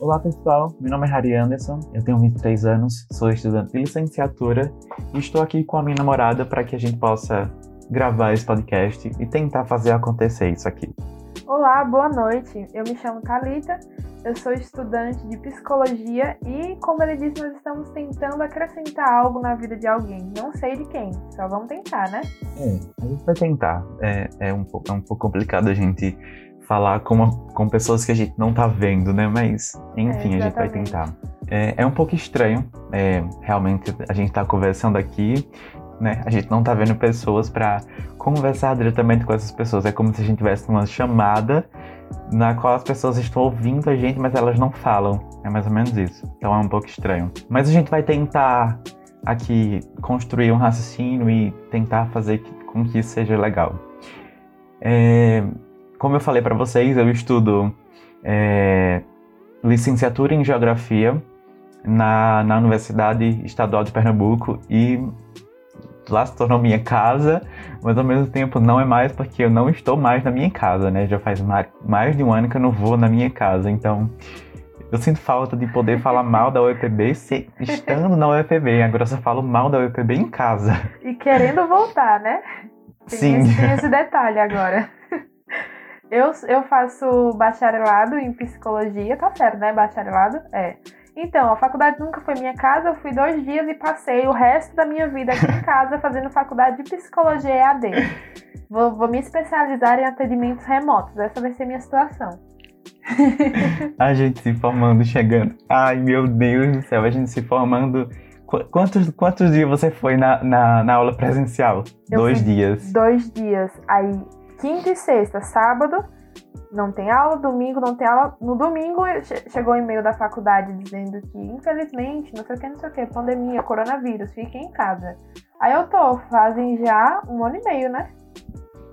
Olá pessoal, meu nome é Harry Anderson, eu tenho 23 anos, sou estudante de licenciatura e estou aqui com a minha namorada para que a gente possa gravar esse podcast e tentar fazer acontecer isso aqui. Olá, boa noite. Eu me chamo Kalita, eu sou estudante de psicologia e, como ele disse, nós estamos tentando acrescentar algo na vida de alguém. Não sei de quem, só vamos tentar, né? É, a gente vai tentar. É, é, um, pouco, é um pouco complicado a gente falar com, uma, com pessoas que a gente não tá vendo, né? Mas, enfim, é, a gente vai tentar. É, é um pouco estranho, é, realmente, a gente tá conversando aqui, né? A gente não tá vendo pessoas para conversar diretamente com essas pessoas. É como se a gente tivesse uma chamada na qual as pessoas estão ouvindo a gente, mas elas não falam. É mais ou menos isso. Então é um pouco estranho. Mas a gente vai tentar aqui construir um raciocínio e tentar fazer com que isso seja legal. É, como eu falei para vocês, eu estudo é, licenciatura em Geografia na, na Universidade Estadual de Pernambuco e lá se tornou minha casa, mas ao mesmo tempo não é mais porque eu não estou mais na minha casa, né? Já faz mais, de um ano que eu não vou na minha casa, então eu sinto falta de poder falar mal da UEPB se, estando na UEPB. Agora eu só falo mal da UEPB em casa. E querendo voltar, né? Tem Sim. Esse, tem esse detalhe agora. Eu, eu faço bacharelado em psicologia, tá certo, né? Bacharelado? É. Então, a faculdade nunca foi minha casa, eu fui dois dias e passei o resto da minha vida aqui em casa fazendo faculdade de psicologia EAD. Vou, vou me especializar em atendimentos remotos, essa vai ser a minha situação. a gente se formando, chegando. Ai, meu Deus do céu, a gente se formando. Quantos, quantos dias você foi na, na, na aula presencial? Eu dois dias. Dois dias. Aí quinta e sexta, sábado não tem aula, domingo não tem aula. No domingo chegou um e-mail da faculdade dizendo que, infelizmente, não sei o que, não sei o que, pandemia, coronavírus, fiquem em casa. Aí eu tô, fazem já um ano e meio, né?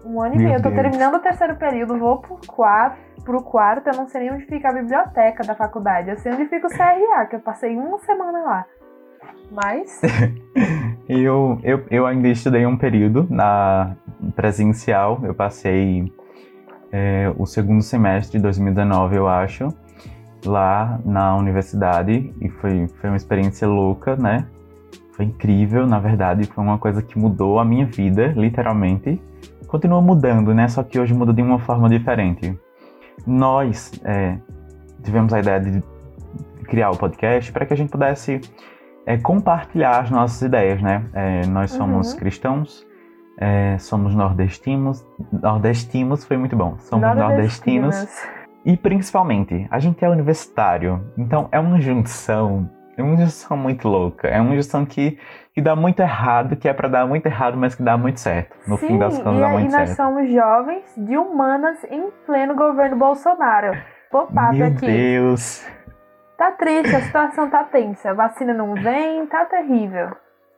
Um ano e meio. Eu tô terminando o terceiro período, vou pro quarto, pro quarto, eu não sei nem onde fica a biblioteca da faculdade. Eu sei onde fica o CRA, que eu passei uma semana lá. Mas. eu, eu, eu ainda estudei um período na presencial. Eu passei é, o segundo semestre de 2019, eu acho, lá na universidade. E foi, foi uma experiência louca, né? Foi incrível, na verdade. Foi uma coisa que mudou a minha vida, literalmente. Continua mudando, né? Só que hoje muda de uma forma diferente. Nós é, tivemos a ideia de criar o podcast para que a gente pudesse é, compartilhar as nossas ideias, né? É, nós somos uhum. cristãos, é, somos nordestinos. Nordestinos foi muito bom. Somos nordestinos. E principalmente, a gente é universitário. Então é uma junção. É uma junção muito louca. É uma junção que, que dá muito errado, que é para dar muito errado, mas que dá muito certo. No Sim, fim das contas, e, dá muito e certo. nós somos jovens de humanas em pleno governo Bolsonaro. Pop-up Meu aqui. Deus! Tá triste, a situação tá tensa. A vacina não vem, tá terrível.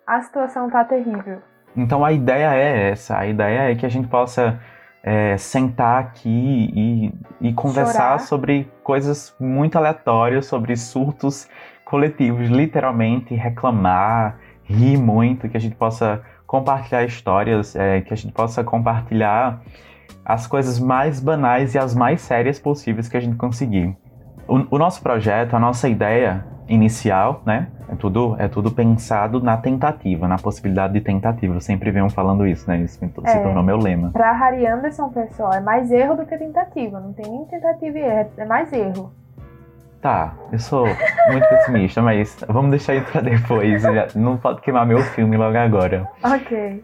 A situação tá terrível. Então a ideia é essa, a ideia é que a gente possa é, sentar aqui e, e conversar Chorar. sobre coisas muito aleatórias, sobre surtos coletivos, literalmente reclamar, rir muito, que a gente possa compartilhar histórias, é, que a gente possa compartilhar as coisas mais banais e as mais sérias possíveis que a gente conseguir. O, o, nosso projeto, a nossa ideia inicial, né? É tudo, é tudo pensado na tentativa, na possibilidade de tentativa. Eu sempre venho falando isso, né? Isso se É. tornou meu lema. Pra Harry Anderson, pessoal, é mais erro do que tentativa. Não tem nem tentativa e erro, é mais erro. Tá, eu sou muito pessimista, mas vamos deixar isso pra depois. Não pode queimar meu filme logo agora. Ok.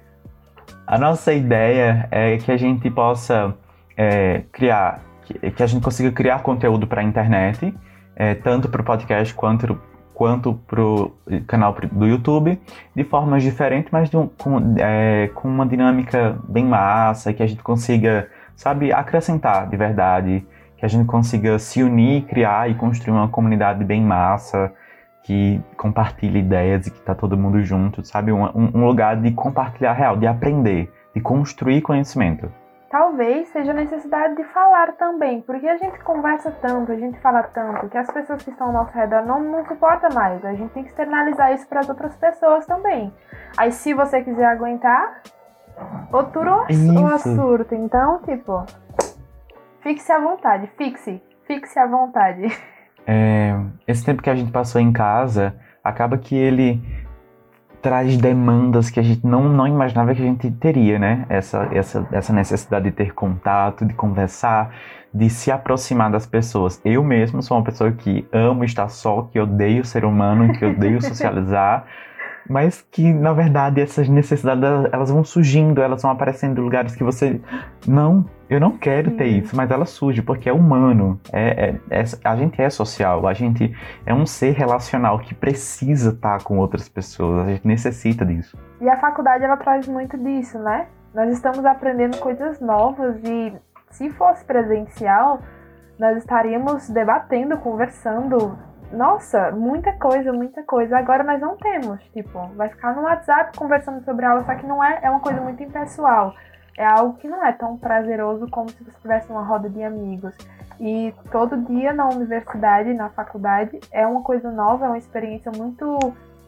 A nossa ideia é que a gente possa é, criar, que, que a gente consiga criar conteúdo para a internet, é, tanto para o podcast quanto quanto para o canal do YouTube, de formas diferentes, mas um- com, é, com uma dinâmica bem massa, que a gente consiga, sabe, acrescentar de verdade, que a gente consiga se unir, criar e construir uma comunidade bem massa, que compartilha ideias e que tá todo mundo junto, sabe? Um- um lugar de compartilhar real, de aprender, de construir conhecimento. Talvez seja a necessidade de falar também, porque a gente conversa tanto, a gente fala tanto, que as pessoas que estão ao nosso redor não, não suportam mais. A gente tem que externalizar isso para as outras pessoas também. Aí, se você quiser aguentar, otura ou Isso. surta. Então, tipo, fixe à vontade, fixe, fixe à vontade. é, esse tempo que a gente passou em casa, acaba que ele traz demandas que a gente não, não imaginava que a gente teria, né? Essa, essa, essa necessidade de ter contato, de conversar, de se aproximar das pessoas. Eu mesmo sou uma pessoa que amo estar só, que odeio ser humano, que odeio socializar mas que na verdade essas necessidades elas vão surgindo, elas vão aparecendo em lugares que você não, eu não quero ter isso, mas ela surge porque é humano, é, é, é, a gente é social, a gente é um ser relacional que precisa estar com outras pessoas, a gente necessita disso. E a faculdade ela traz muito disso, né? Nós estamos aprendendo coisas novas e se fosse presencial, nós estaríamos debatendo, conversando, nossa, muita coisa, muita coisa. Agora nós não temos, tipo, vai ficar no WhatsApp conversando sobre aula, só que não é, é uma coisa muito impessoal. É algo que não é tão prazeroso como se você tivesse uma roda de amigos. E todo dia na universidade, na faculdade, é uma coisa nova, é uma experiência muito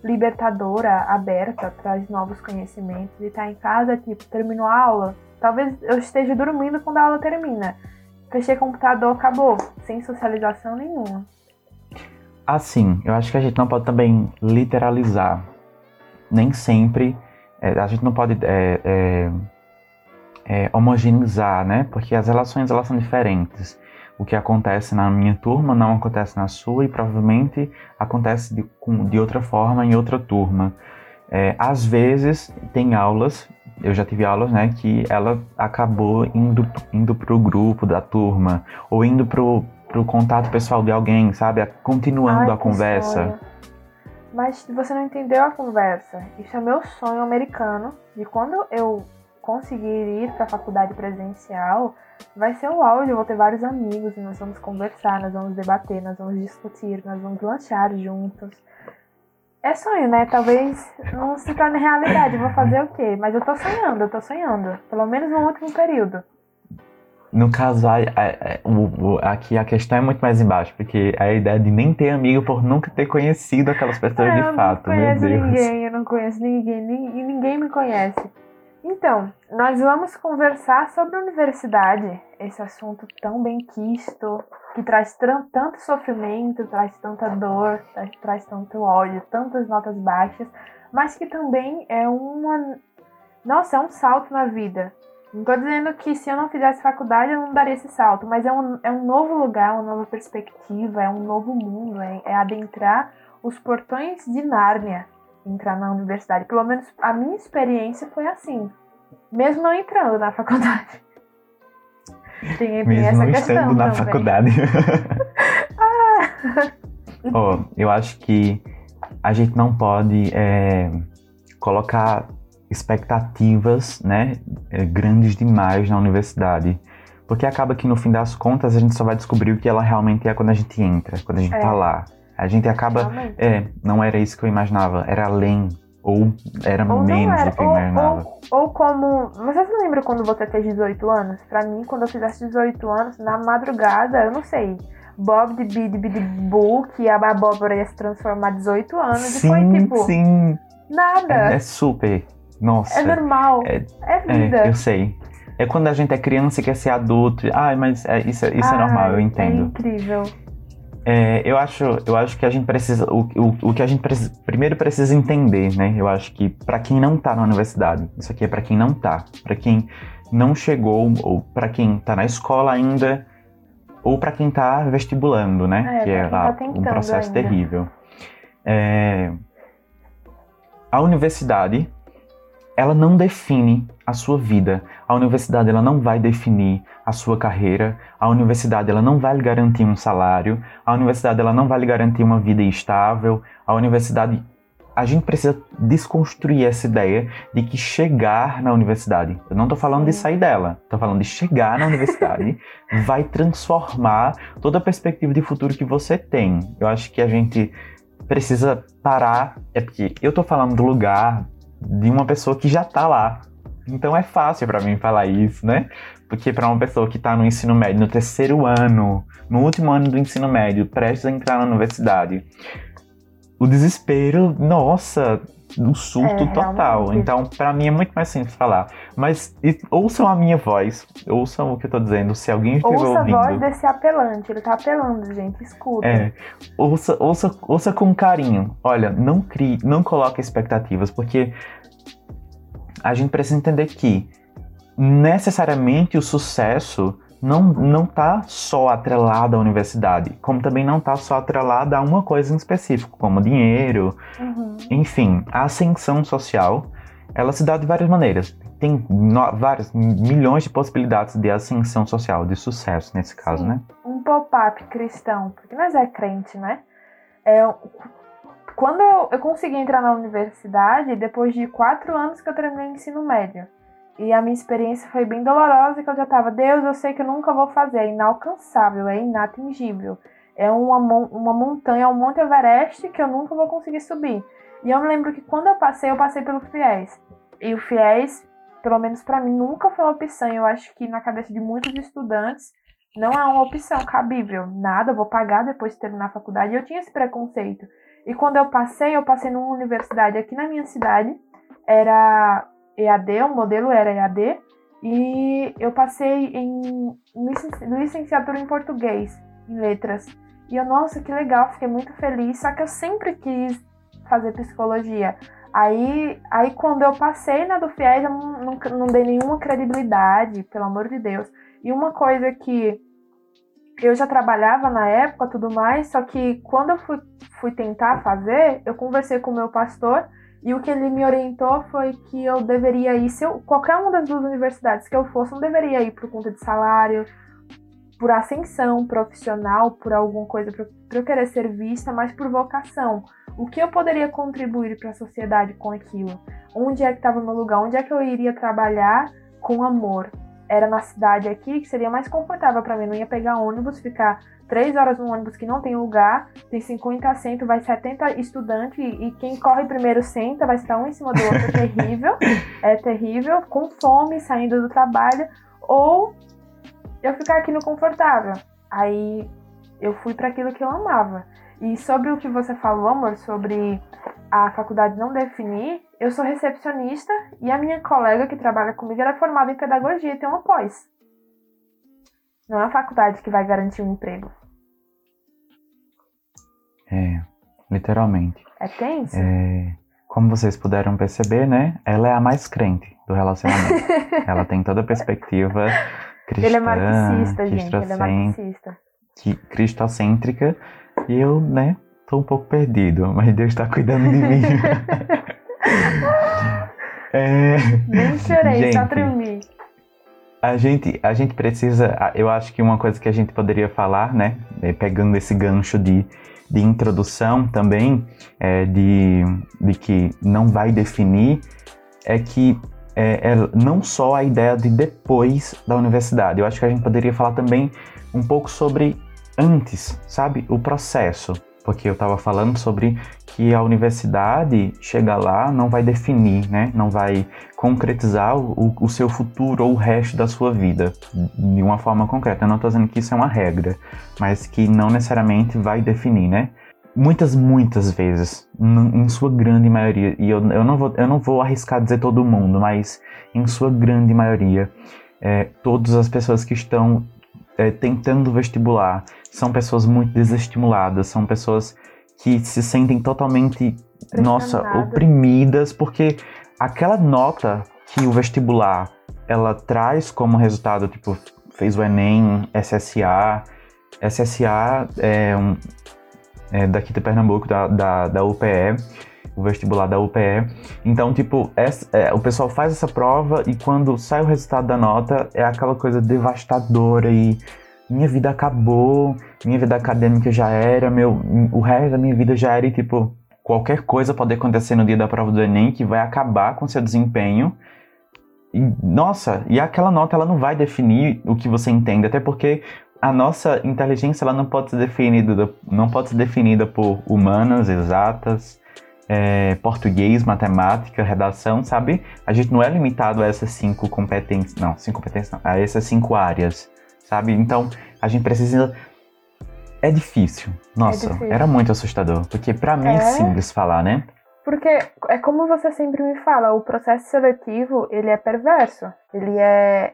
libertadora, aberta, traz novos conhecimentos. E tá em casa, tipo, terminou a aula. Talvez eu esteja dormindo quando a aula termina. Fechei o computador, acabou. Sem socialização nenhuma. Assim, eu acho que a gente não pode também literalizar. Nem sempre. É, a gente não pode é, é, é, homogeneizar, né? Porque as relações elas são diferentes. O que acontece na minha turma não acontece na sua e provavelmente acontece de, de outra forma em outra turma. É, às vezes tem aulas, eu já tive aulas, né, que ela acabou indo, indo para o grupo da turma ou indo para pro contato pessoal de alguém, sabe? Continuando Ai, a conversa. Sonho. Mas você não entendeu a conversa. Isso é meu sonho americano. E quando eu conseguir ir para a faculdade presencial, vai ser o áudio. Eu vou ter vários amigos e nós vamos conversar, nós vamos debater, nós vamos discutir, nós vamos lanchar juntos. É sonho, né? Talvez não se torne realidade. Vou fazer o quê? Mas eu tô sonhando, eu tô sonhando. Pelo menos no último período. No caso, a, a, o, aqui a questão é muito mais embaixo, porque a ideia de nem ter amigo por nunca ter conhecido aquelas pessoas é, de fato, meu Deus. Eu não conheço ninguém, eu não conheço ninguém, e ninguém me conhece. Então, nós vamos conversar sobre a universidade, esse assunto tão bem quisto, que traz tanto sofrimento, traz tanta dor, traz, traz tanto ódio, tantas notas baixas, mas que também é uma. Nossa, é um salto na vida. Não tô dizendo que se eu não fizesse faculdade eu não daria esse salto, mas é um, é um novo lugar, uma nova perspectiva, é um novo mundo, é, é adentrar os portões de Nárnia, entrar na universidade. Pelo menos a minha experiência foi assim, mesmo não entrando na faculdade. Tem, mesmo essa não estando na também. faculdade. ah. oh, eu acho que a gente não pode é, colocar expectativas, né, eh, grandes demais na universidade. Porque acaba que no fim das contas a gente só vai descobrir o que ela realmente é quando a gente entra, quando a gente é. tá lá. A gente acaba. Realmente. É, não era isso que eu imaginava, era além. Ou era ou menos era. do que eu imaginava. Ou, ou, como. Você se lembra quando você fez 18 anos? Pra mim, quando eu fizesse 18 anos, na madrugada, eu não sei. Bob de Bid Bid Boo, que a abóbora ia se transformar 18 anos. Sim, e foi tipo. Sim. Nada. É, é super. Nossa. É normal. É, é vida. É, eu sei. É quando a gente é criança e quer ser adulto. Ai, mas é, isso, é, isso é normal, eu entendo. É incrível. É, eu, acho, eu acho que a gente precisa. O, o, o que a gente precisa, primeiro precisa entender, né? Eu acho que para quem não tá na universidade, isso aqui é para quem não tá. para quem não chegou, ou para quem tá na escola ainda, ou para quem tá vestibulando, né? É, que é lá tá um processo ainda. terrível. É, a universidade ela não define a sua vida. A universidade ela não vai definir a sua carreira. A universidade ela não vai lhe garantir um salário. A universidade ela não vai lhe garantir uma vida estável. A universidade a gente precisa desconstruir essa ideia de que chegar na universidade, eu não estou falando de sair dela, estou falando de chegar na universidade, vai transformar toda a perspectiva de futuro que você tem. Eu acho que a gente precisa parar, é porque eu estou falando do lugar de uma pessoa que já está lá. Então é fácil para mim falar isso, né? Porque para uma pessoa que está no ensino médio, no terceiro ano, no último ano do ensino médio, prestes a entrar na universidade, o desespero, nossa, um surto é, total. Então, para mim é muito mais simples falar. Mas e, ouçam a minha voz, ouçam o que eu tô dizendo. Se alguém estiver ouça ouvindo. Ouça a voz desse apelante, ele tá apelando, gente, escuta. É, ouça, ouça, ouça com carinho. Olha, não crie, não coloque expectativas, porque a gente precisa entender que necessariamente o sucesso não, não tá só atrelada à universidade, como também não tá só atrelada a uma coisa em específico, como dinheiro, uhum. enfim, a ascensão social, ela se dá de várias maneiras. Tem no, várias milhões de possibilidades de ascensão social, de sucesso nesse caso, Sim. né? Um pop-up cristão, porque nós é crente, né? É, quando eu, eu consegui entrar na universidade, depois de quatro anos que eu terminei o ensino médio, e a minha experiência foi bem dolorosa, que eu já tava, Deus, eu sei que eu nunca vou fazer, é inalcançável, é inatingível. É uma, uma montanha, um Monte Everest que eu nunca vou conseguir subir. E eu me lembro que quando eu passei, eu passei pelo FIES. E o FIES, pelo menos para mim, nunca foi uma opção. Eu acho que na cabeça de muitos estudantes, não é uma opção cabível. Nada, vou pagar depois de terminar a faculdade. Eu tinha esse preconceito. E quando eu passei, eu passei numa universidade aqui na minha cidade. Era EAD, o modelo era EAD, e eu passei em licenciatura em português, em letras. E eu, nossa, que legal, fiquei muito feliz, só que eu sempre quis fazer psicologia. Aí, aí quando eu passei na do FIES, eu não, não, não dei nenhuma credibilidade, pelo amor de Deus. E uma coisa que eu já trabalhava na época, tudo mais, só que quando eu fui, fui tentar fazer, eu conversei com o meu pastor e o que ele me orientou foi que eu deveria ir, se eu, qualquer uma das duas universidades que eu fosse, não deveria ir por conta de salário, por ascensão profissional, por alguma coisa, para eu querer ser vista, mas por vocação. O que eu poderia contribuir para a sociedade com aquilo? Onde é que estava o meu lugar? Onde é que eu iria trabalhar com amor? Era na cidade aqui, que seria mais confortável para mim. Não ia pegar ônibus, ficar três horas no ônibus que não tem lugar, tem 50 assentos, vai 70 estudantes e quem corre primeiro senta, vai estar um em cima do outro, é terrível, é terrível, com fome, saindo do trabalho, ou eu ficar aqui no confortável. Aí eu fui para aquilo que eu amava. E sobre o que você falou, amor, sobre a faculdade não definir, eu sou recepcionista e a minha colega que trabalha comigo era formada em pedagogia e tem uma pós. Não é a faculdade que vai garantir um emprego. É, literalmente. É tenso? É, como vocês puderam perceber, né? Ela é a mais crente do relacionamento. ela tem toda a perspectiva cristã. Ele é marxista, gente. Ele é marxista. Cristocêntrica. E eu, né, tô um pouco perdido, mas Deus tá cuidando de mim. é, Nem chorei, gente, só tremi. A gente, a gente precisa, eu acho que uma coisa que a gente poderia falar, né, é, pegando esse gancho de, de introdução também, é, de, de que não vai definir, é que é, é não só a ideia de depois da universidade. Eu acho que a gente poderia falar também um pouco sobre antes, sabe? O processo porque eu estava falando sobre que a universidade chega lá não vai definir, né? Não vai concretizar o, o seu futuro ou o resto da sua vida de uma forma concreta. Eu não estou dizendo que isso é uma regra, mas que não necessariamente vai definir, né? Muitas, muitas vezes, em sua grande maioria, e eu, eu, não, vou, eu não vou arriscar dizer todo mundo, mas em sua grande maioria, é, todas as pessoas que estão é, tentando vestibular são pessoas muito desestimuladas, são pessoas que se sentem totalmente, nossa, oprimidas, porque aquela nota que o vestibular ela traz como resultado, tipo, fez o Enem, SSA, SSA é, um, é daqui de Pernambuco, da, da, da UPE, o vestibular da UPE. Então, tipo, é, o pessoal faz essa prova e quando sai o resultado da nota, é aquela coisa devastadora e minha vida acabou, minha vida acadêmica já era, meu, o resto da minha vida já era e, tipo, qualquer coisa pode acontecer no dia da prova do Enem que vai acabar com seu desempenho. E, nossa, e aquela nota ela não vai definir o que você entende, até porque a nossa inteligência ela não pode ser definida, não pode ser definida por humanas, exatas, é, português, matemática, redação, sabe? A gente não é limitado a essas cinco competências, não, cinco competências não, a essas cinco áreas sabe? Então, a gente precisa é difícil. Nossa, é difícil. era muito assustador. Porque para mim é. é simples falar, né? Porque é como você sempre me fala, o processo seletivo, ele é perverso. Ele é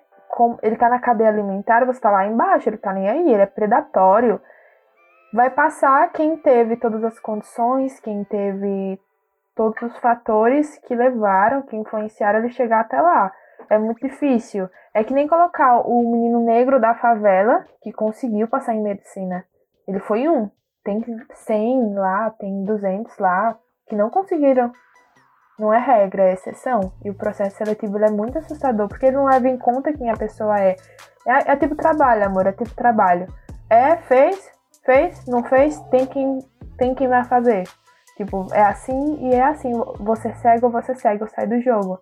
ele tá na cadeia alimentar, você tá lá embaixo, ele tá nem aí, ele é predatório. Vai passar quem teve todas as condições, quem teve todos os fatores que levaram, que influenciaram ele chegar até lá. É muito difícil. É que nem colocar o menino negro da favela que conseguiu passar em medicina. Ele foi um. Tem 100 lá, tem 200 lá que não conseguiram. Não é regra, é exceção. E o processo seletivo é muito assustador, porque ele não leva em conta quem a pessoa é. É, é tipo trabalho, amor, é tipo trabalho. É, fez, fez, não fez, tem quem, tem quem vai fazer. Tipo, é assim e é assim. Você segue ou você segue ou sai do jogo.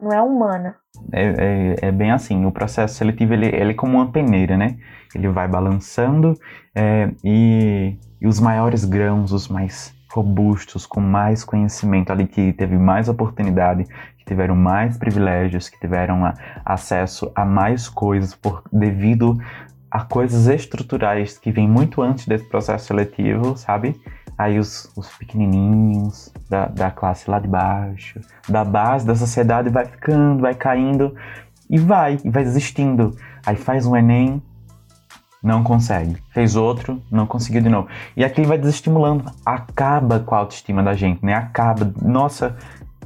Não é humana. É, é, é, bem assim. O processo seletivo ele, ele é como uma peneira, né? Ele vai balançando é, e, e os maiores grãos, os mais robustos, com mais conhecimento, ali que teve mais oportunidade, que tiveram mais privilégios, que tiveram a, acesso a mais coisas por devido a coisas estruturais que vêm muito antes desse processo seletivo, sabe? Aí os, os pequenininhos da, da classe lá de baixo, da base da sociedade vai ficando, vai caindo e vai, e vai existindo. Aí faz um Enem, não consegue. Fez outro, não conseguiu de novo. E aquilo vai desestimulando, acaba com a autoestima da gente, né? Acaba. Nossa,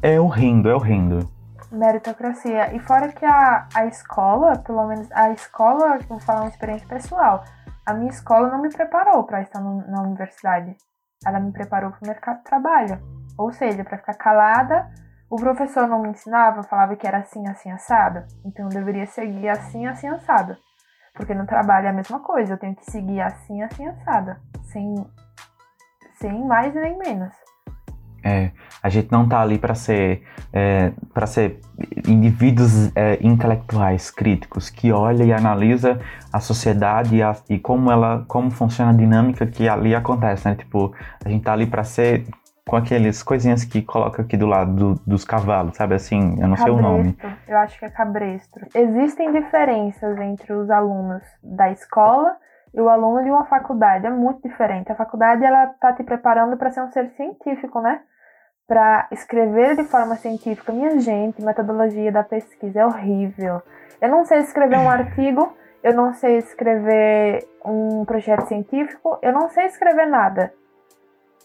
é horrendo, é horrendo meritocracia. E fora que a, a escola, pelo menos a escola, vou falar uma experiência pessoal, a minha escola não me preparou para estar no, na universidade. Ela me preparou para o mercado de trabalho. Ou seja, para ficar calada, o professor não me ensinava, falava que era assim, assim, assado. Então eu deveria seguir assim, assim, assado. Porque no trabalho é a mesma coisa, eu tenho que seguir assim, assim, assado. Sem, sem mais nem menos. É, a gente não tá ali para ser é, para ser indivíduos é, intelectuais críticos que olha e analisa a sociedade e, a, e, como ela como funciona a dinâmica que ali acontece, né? Tipo, a gente tá ali para ser com aqueles coisinhas que coloca aqui do lado do, dos cavalos, sabe assim? Eu não cabresto, sei o nome. Eu acho que é cabresto. Existem diferenças entre os alunos da escola e o aluno de uma faculdade. É muito diferente. A faculdade ela tá te preparando para ser um ser científico, né? Para escrever de forma científica. Minha gente, metodologia da pesquisa é horrível. Eu não sei escrever um artigo, eu não sei escrever um projeto científico, eu não sei escrever nada.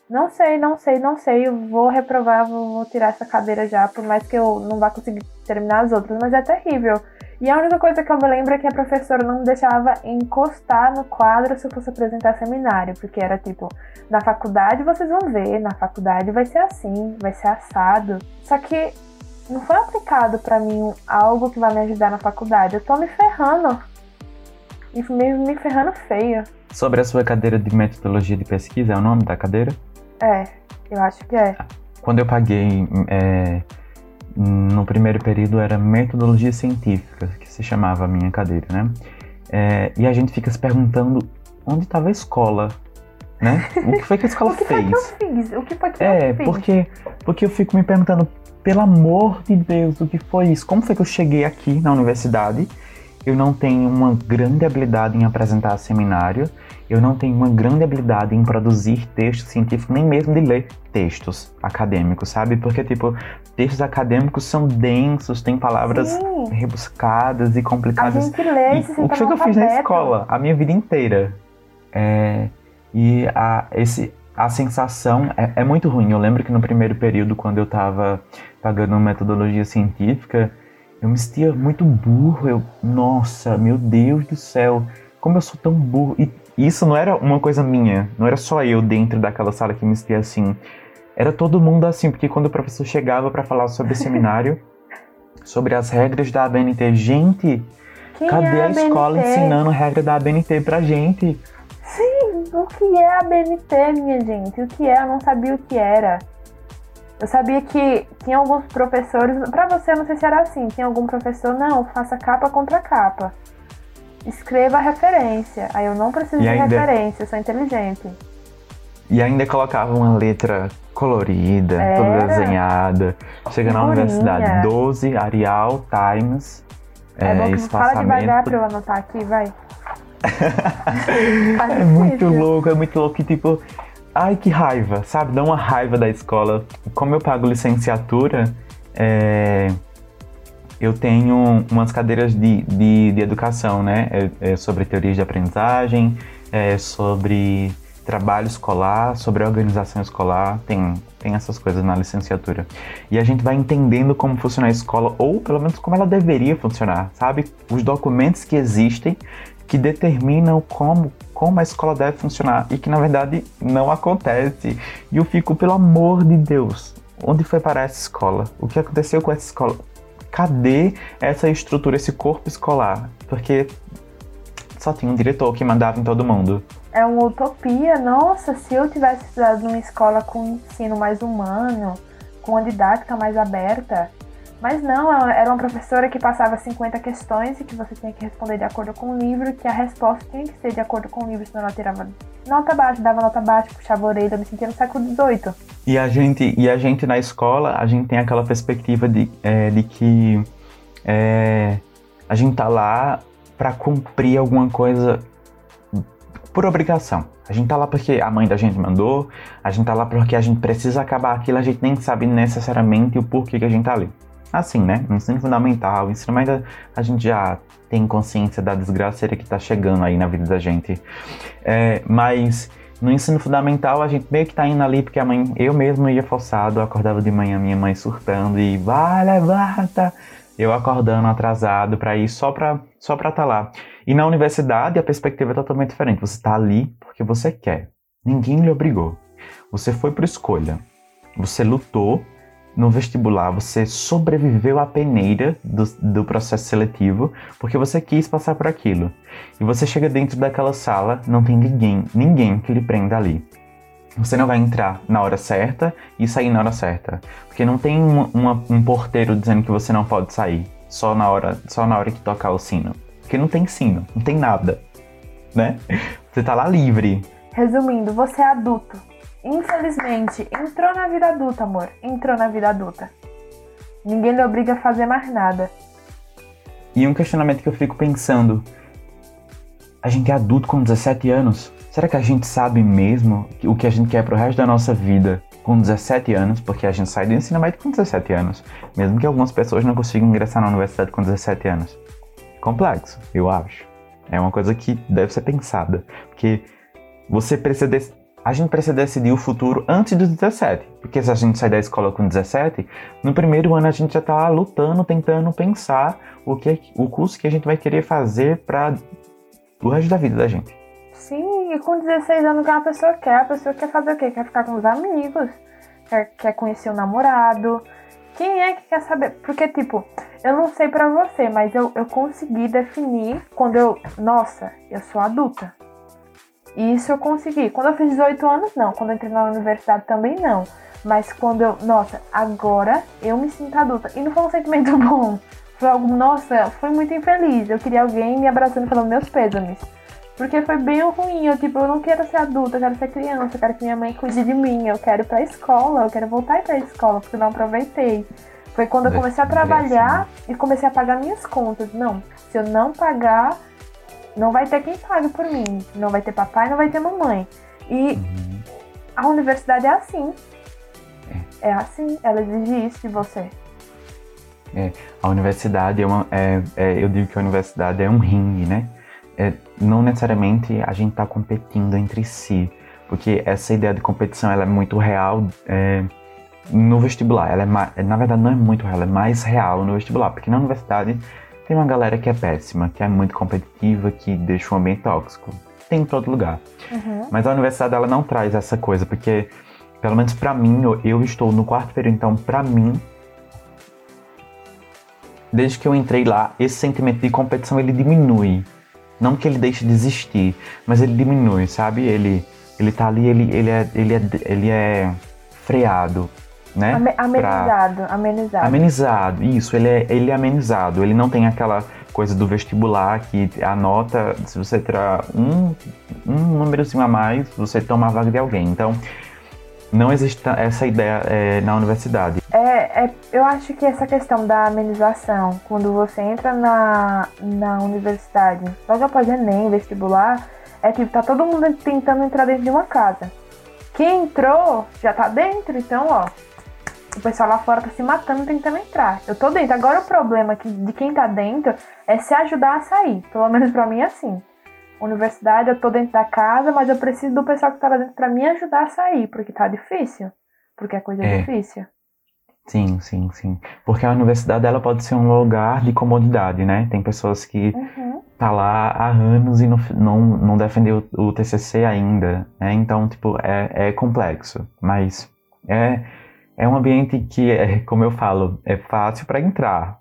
Não sei, não sei, não sei. Eu vou reprovar, vou tirar essa cadeira já, por mais que eu não vá conseguir terminar as outras, mas é terrível. E a única coisa que eu me lembro é que a professora não me deixava encostar no quadro se eu fosse apresentar seminário, porque era tipo, na faculdade vocês vão ver, na faculdade vai ser assim, vai ser assado. Só que não foi aplicado para mim algo que vai me ajudar na faculdade. Eu tô me ferrando. E me, me ferrando feio. Sobre a sua cadeira de metodologia de pesquisa, é o nome da cadeira? É, eu acho que é. Quando eu paguei é, no primeiro período era metodologia científica, que se chamava a minha cadeira, né? É, e a gente fica se perguntando onde estava a escola, né? O que foi que a escola o que fez? Foi que eu fiz? O que foi que é, eu fiz? porque porque eu fico me perguntando, pelo amor de Deus, o que foi isso? Como foi que eu cheguei aqui na universidade? Eu não tenho uma grande habilidade em apresentar seminário eu não tenho uma grande habilidade em produzir textos científicos, nem mesmo de ler textos acadêmicos, sabe? Porque, tipo, textos acadêmicos são densos, têm palavras Sim. rebuscadas e complicadas. A gente lê, e o que foi que eu fiz na escola? A minha vida inteira. É, e a, esse, a sensação é, é, muito ruim. Eu lembro que no primeiro período, quando eu estava pagando metodologia científica, eu me sentia muito burro. Eu, nossa, meu Deus do céu, como eu sou tão burro. E isso não era uma coisa minha, não era só eu dentro daquela sala que me sentia assim. Era todo mundo assim, porque quando o professor chegava para falar sobre o seminário, sobre as regras da ABNT, gente, cadê é a, a escola ensinando a regra da ABNT pra gente? Sim, o que é a ABNT, minha gente? O que é? Eu não sabia o que era. Eu sabia que tinha alguns professores. Para você, eu não sei se era assim. Tinha algum professor, não, faça capa contra capa escreva a referência. Aí eu não preciso e de ainda... referência, eu sou inteligente. E ainda colocava uma letra colorida, Era. toda desenhada. Chega na universidade, 12, Arial, Times, é, é bom que espaçamento. Fala devagar pra eu anotar aqui, vai. é muito louco, é muito louco. E tipo, ai que raiva, sabe? Dá uma raiva da escola. Como eu pago licenciatura, é, eu tenho umas cadeiras de, de, de educação, né? É, é sobre teorias de aprendizagem, é sobre trabalho escolar, sobre organização escolar, tem, tem essas coisas na licenciatura. E a gente vai entendendo como funciona a escola, ou pelo menos como ela deveria funcionar, sabe? Os documentos que existem que determinam como, como a escola deve funcionar e que na verdade não acontece. E eu fico, pelo amor de Deus, onde foi parar essa escola? O que aconteceu com essa escola? Cadê essa estrutura, esse corpo escolar? Porque só tinha um diretor que mandava em todo mundo. É uma utopia. Nossa, se eu tivesse estudado numa escola com ensino mais humano, com uma didática mais aberta, mas não, era uma professora que passava 50 questões e que você tinha que responder de acordo com o livro, que a resposta tinha que ser de acordo com o livro, senão ela tirava nota baixa, dava nota baixa, puxava a orelha, me sentia no século XVIII. E a gente, e a gente na escola, a gente tem aquela perspectiva de, é, de que é, a gente tá lá para cumprir alguma coisa por obrigação. A gente tá lá porque a mãe da gente mandou, a gente tá lá porque a gente precisa acabar aquilo, a gente nem sabe necessariamente o porquê que a gente tá ali assim, né? No ensino fundamental, ensino médio, a gente já tem consciência da desgraceira que tá chegando aí na vida da gente. É, mas no ensino fundamental, a gente meio que tá indo ali porque a mãe, eu mesmo ia forçado, eu acordava de manhã, minha mãe surtando e vai, levanta! Eu acordando atrasado para ir só pra só estar tá lá. E na universidade, a perspectiva é totalmente diferente. Você tá ali porque você quer. Ninguém lhe obrigou. Você foi por escolha. Você lutou no vestibular você sobreviveu à peneira do, do, processo seletivo porque você quis passar por aquilo. E você chega dentro daquela sala, não tem ninguém, ninguém que lhe prenda ali. Você não vai entrar na hora certa e sair na hora certa, porque não tem uma, um porteiro dizendo que você não pode sair só na hora, só na hora que tocar o sino, porque não tem sino, não tem nada, né? Você tá lá livre. Resumindo, você é adulto Infelizmente, entrou na vida adulta, amor. Entrou na vida adulta. Ninguém lhe obriga a fazer mais nada. E um questionamento que eu fico pensando: a gente é adulto com 17 anos? Será que a gente sabe mesmo o que a gente quer pro resto da nossa vida com 17 anos? Porque a gente sai do ensino médio com 17 anos, mesmo que algumas pessoas não consigam ingressar na universidade com 17 anos. Complexo, eu acho. É uma coisa que deve ser pensada, porque você precisa a gente precisa decidir o futuro antes dos 17. Porque se a gente sair da escola com 17, no primeiro ano a gente já está lutando, tentando pensar o, que, o curso que a gente vai querer fazer para o resto da vida da gente. Sim, e com 16 anos que a pessoa quer, a pessoa quer fazer o quê? Quer ficar com os amigos, quer, quer conhecer o namorado. Quem é que quer saber? Porque, tipo, eu não sei para você, mas eu, eu consegui definir quando eu. Nossa, eu sou adulta. E isso eu consegui. Quando eu fiz 18 anos, não. Quando eu entrei na universidade também não. Mas quando eu. Nossa, agora eu me sinto adulta. E não foi um sentimento bom. Foi algo. Nossa, foi muito infeliz. Eu queria alguém me abraçando falando meus pêsames. Porque foi bem ruim. Eu, tipo, eu não quero ser adulta, eu quero ser criança, eu quero que minha mãe cuide de mim, eu quero ir pra escola, eu quero voltar pra escola, porque eu não aproveitei. Foi quando eu comecei a trabalhar e comecei a pagar minhas contas. Não, se eu não pagar, não vai ter quem pague por mim. Não vai ter papai, não vai ter mamãe. E uhum. a universidade é assim. É. é assim, ela exige isso de você. É, a universidade é uma. É, é, eu digo que a universidade é um ringue, né? É, não necessariamente a gente está competindo entre si, porque essa ideia de competição ela é muito real é, no vestibular. Ela é, na verdade, não é muito real, ela é mais real no vestibular, porque na universidade tem uma galera que é péssima, que é muito competitiva, que deixa o ambiente tóxico. Tem em todo lugar. Uhum. Mas a universidade ela não traz essa coisa, porque, pelo menos para mim, eu, eu, estou no quarto período, então para mim, desde que eu entrei lá, esse sentimento de competição ele diminui. Não que ele deixe de existir, mas ele diminui, sabe? Ele, ele tá ali, ele, ele, é, ele, é, ele é freado né? Amenizado, pra... amenizado. Amenizado, isso, ele é, ele é amenizado. Ele não tem aquela coisa do vestibular que a nota, se você tirar um, um númerozinho a mais, você toma a vaga de alguém. Então, não existe essa ideia é, na universidade. É, é, eu acho que essa questão da amenização, quando você entra na, na universidade, logo após Enem, vestibular, é tipo, tá todo mundo tentando entrar dentro de uma casa. Quem entrou já tá dentro, então, ó, o pessoal lá fora tá se matando tentando entrar. Eu tô dentro. Agora o problema que, de quem tá dentro é se ajudar a sair. Pelo menos pra mim é assim. Universidade, eu tô dentro da casa, mas eu preciso do pessoal que tá lá dentro pra me ajudar a sair, porque tá difícil. Porque a coisa é, é difícil. Sim, sim, sim. Porque a universidade ela pode ser um lugar de comodidade, né? Tem pessoas que uhum. tá lá há anos e não, não, não defendeu o, o TCC ainda, né? Então, tipo, é, é complexo. Mas é, é um ambiente que, é, como eu falo, é fácil para entrar.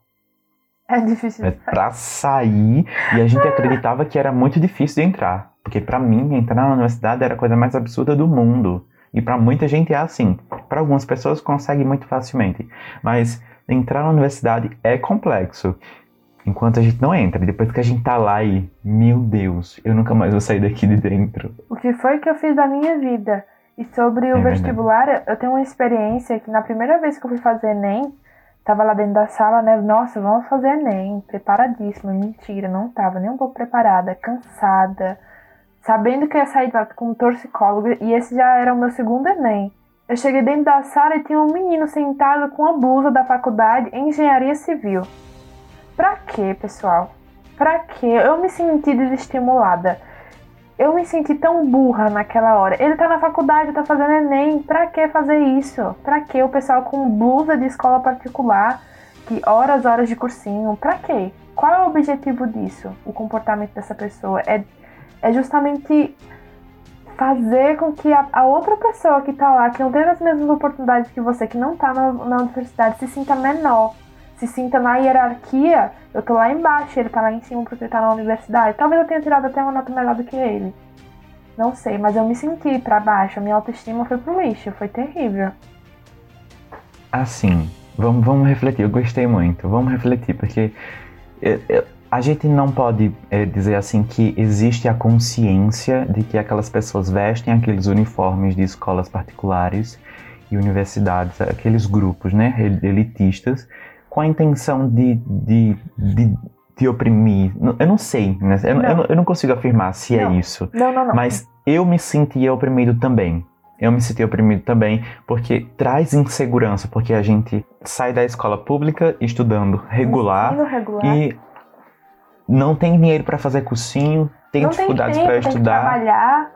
É difícil. É para sair e a gente acreditava que era muito difícil de entrar, porque para mim entrar na universidade era a coisa mais absurda do mundo. E para muita gente é assim. Para algumas pessoas consegue muito facilmente, mas entrar na universidade é complexo. Enquanto a gente não entra, depois que a gente tá lá e, meu Deus, eu nunca mais vou sair daqui de dentro. O que foi que eu fiz da minha vida? E sobre o é vestibular, eu tenho uma experiência que na primeira vez que eu fui fazer Enem, tava lá dentro da sala, né? Nossa, vamos fazer Enem, preparadíssima. Mentira, não tava nem um pouco preparada, cansada sabendo que ia sair com um torcicólogo, e esse já era o meu segundo Enem. Eu cheguei dentro da sala e tinha um menino sentado com a blusa da faculdade em Engenharia Civil. Pra quê, pessoal? Pra quê? Eu me senti desestimulada. Eu me senti tão burra naquela hora. Ele tá na faculdade, tá fazendo Enem. Pra que fazer isso? Pra que o pessoal com blusa de escola particular, que horas, horas de cursinho? Pra quê? Qual é o objetivo disso? O comportamento dessa pessoa é é justamente fazer com que a, a, outra pessoa que tá lá, que não teve as mesmas oportunidades que você, que não tá na, na, universidade, se sinta menor, se sinta na hierarquia. Eu tô lá embaixo, ele tá lá em cima porque ele tá na universidade. Talvez eu tenha tirado até uma nota melhor do que ele. Não sei, mas eu me senti para baixo, a minha autoestima foi pro lixo, foi terrível. Assim, vamos, vamos refletir, eu gostei muito, vamos refletir, porque eu, eu, a gente não pode é, dizer assim que existe a consciência de que aquelas pessoas vestem aqueles uniformes de escolas particulares e universidades, aqueles grupos né, elitistas, com a intenção de, de, de, de oprimir. Eu não sei, né? eu, não. Eu, eu, não consigo afirmar se é não. é isso. Não, não, não. Mas eu me sentia oprimido também. Eu me senti oprimido também porque traz insegurança, porque a gente sai da escola pública estudando regular, regular. e não tem dinheiro para fazer cursinho, tem não dificuldades para estudar. Tem que trabalhar.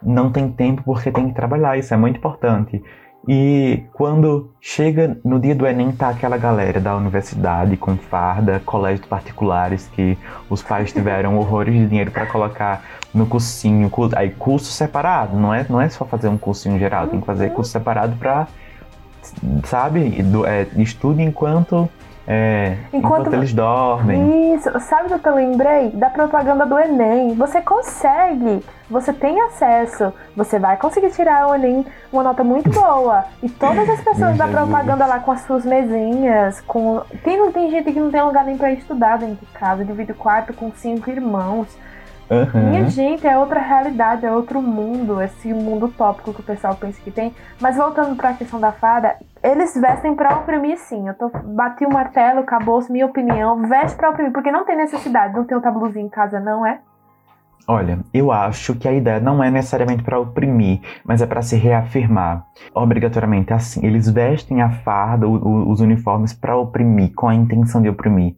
Não tem tempo porque tem que trabalhar, isso é muito importante. E quando chega no dia do Enem, tá aquela galera da universidade com farda, colégios particulares que os pais tiveram horrores de dinheiro para colocar no cursinho, aí curso separado, não é, não é só fazer um cursinho geral, tem que fazer uhum. curso separado para, sabe, do, é, estude enquanto é, enquanto, enquanto, eles dormem. Isso, sabe do que eu lembrei? Da propaganda do Enem. Você consegue, você tem acesso, você vai conseguir tirar o Enem uma nota muito boa. E todas as pessoas da propaganda lá com as suas mesinhas, com. Tem, tem gente que não tem lugar nem pra estudar dentro de casa, divide quarto com cinco irmãos. Uhum. Minha gente, é outra realidade, é outro mundo, esse mundo tópico que o pessoal pensa que tem. Mas voltando para a questão da fada, eles vestem para oprimir sim. Eu tô, bati o martelo, acabou minha opinião, veste para oprimir, porque não tem necessidade, não tem um tabuzinho em casa, não é? Olha, eu acho que a ideia não é necessariamente para oprimir, mas é para se reafirmar. Obrigatoriamente assim, eles vestem a farda, o, o, os uniformes para oprimir, com a intenção de oprimir.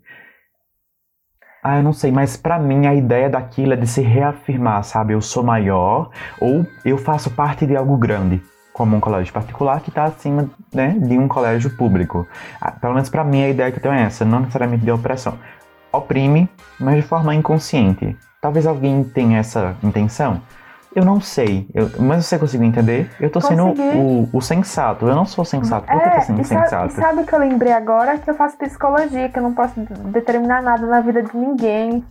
Ah, eu não sei, mas para mim a ideia daquilo é de se reafirmar, sabe? Eu sou maior ou eu faço parte de algo grande, como um colégio particular que está acima né, de um colégio público. Ah, pelo menos para mim a ideia que eu tenho é essa, não necessariamente de opressão. Oprime, mas de forma inconsciente. Talvez alguém tenha essa intenção, eu não sei, eu, mas você conseguiu entender? Eu tô sendo o, o, sensato, eu não sou sensato. Por que é, eu tô sendo sensato? Sabe, sabe o que eu lembrei agora? Que eu faço psicologia, que eu não posso determinar nada na vida de ninguém.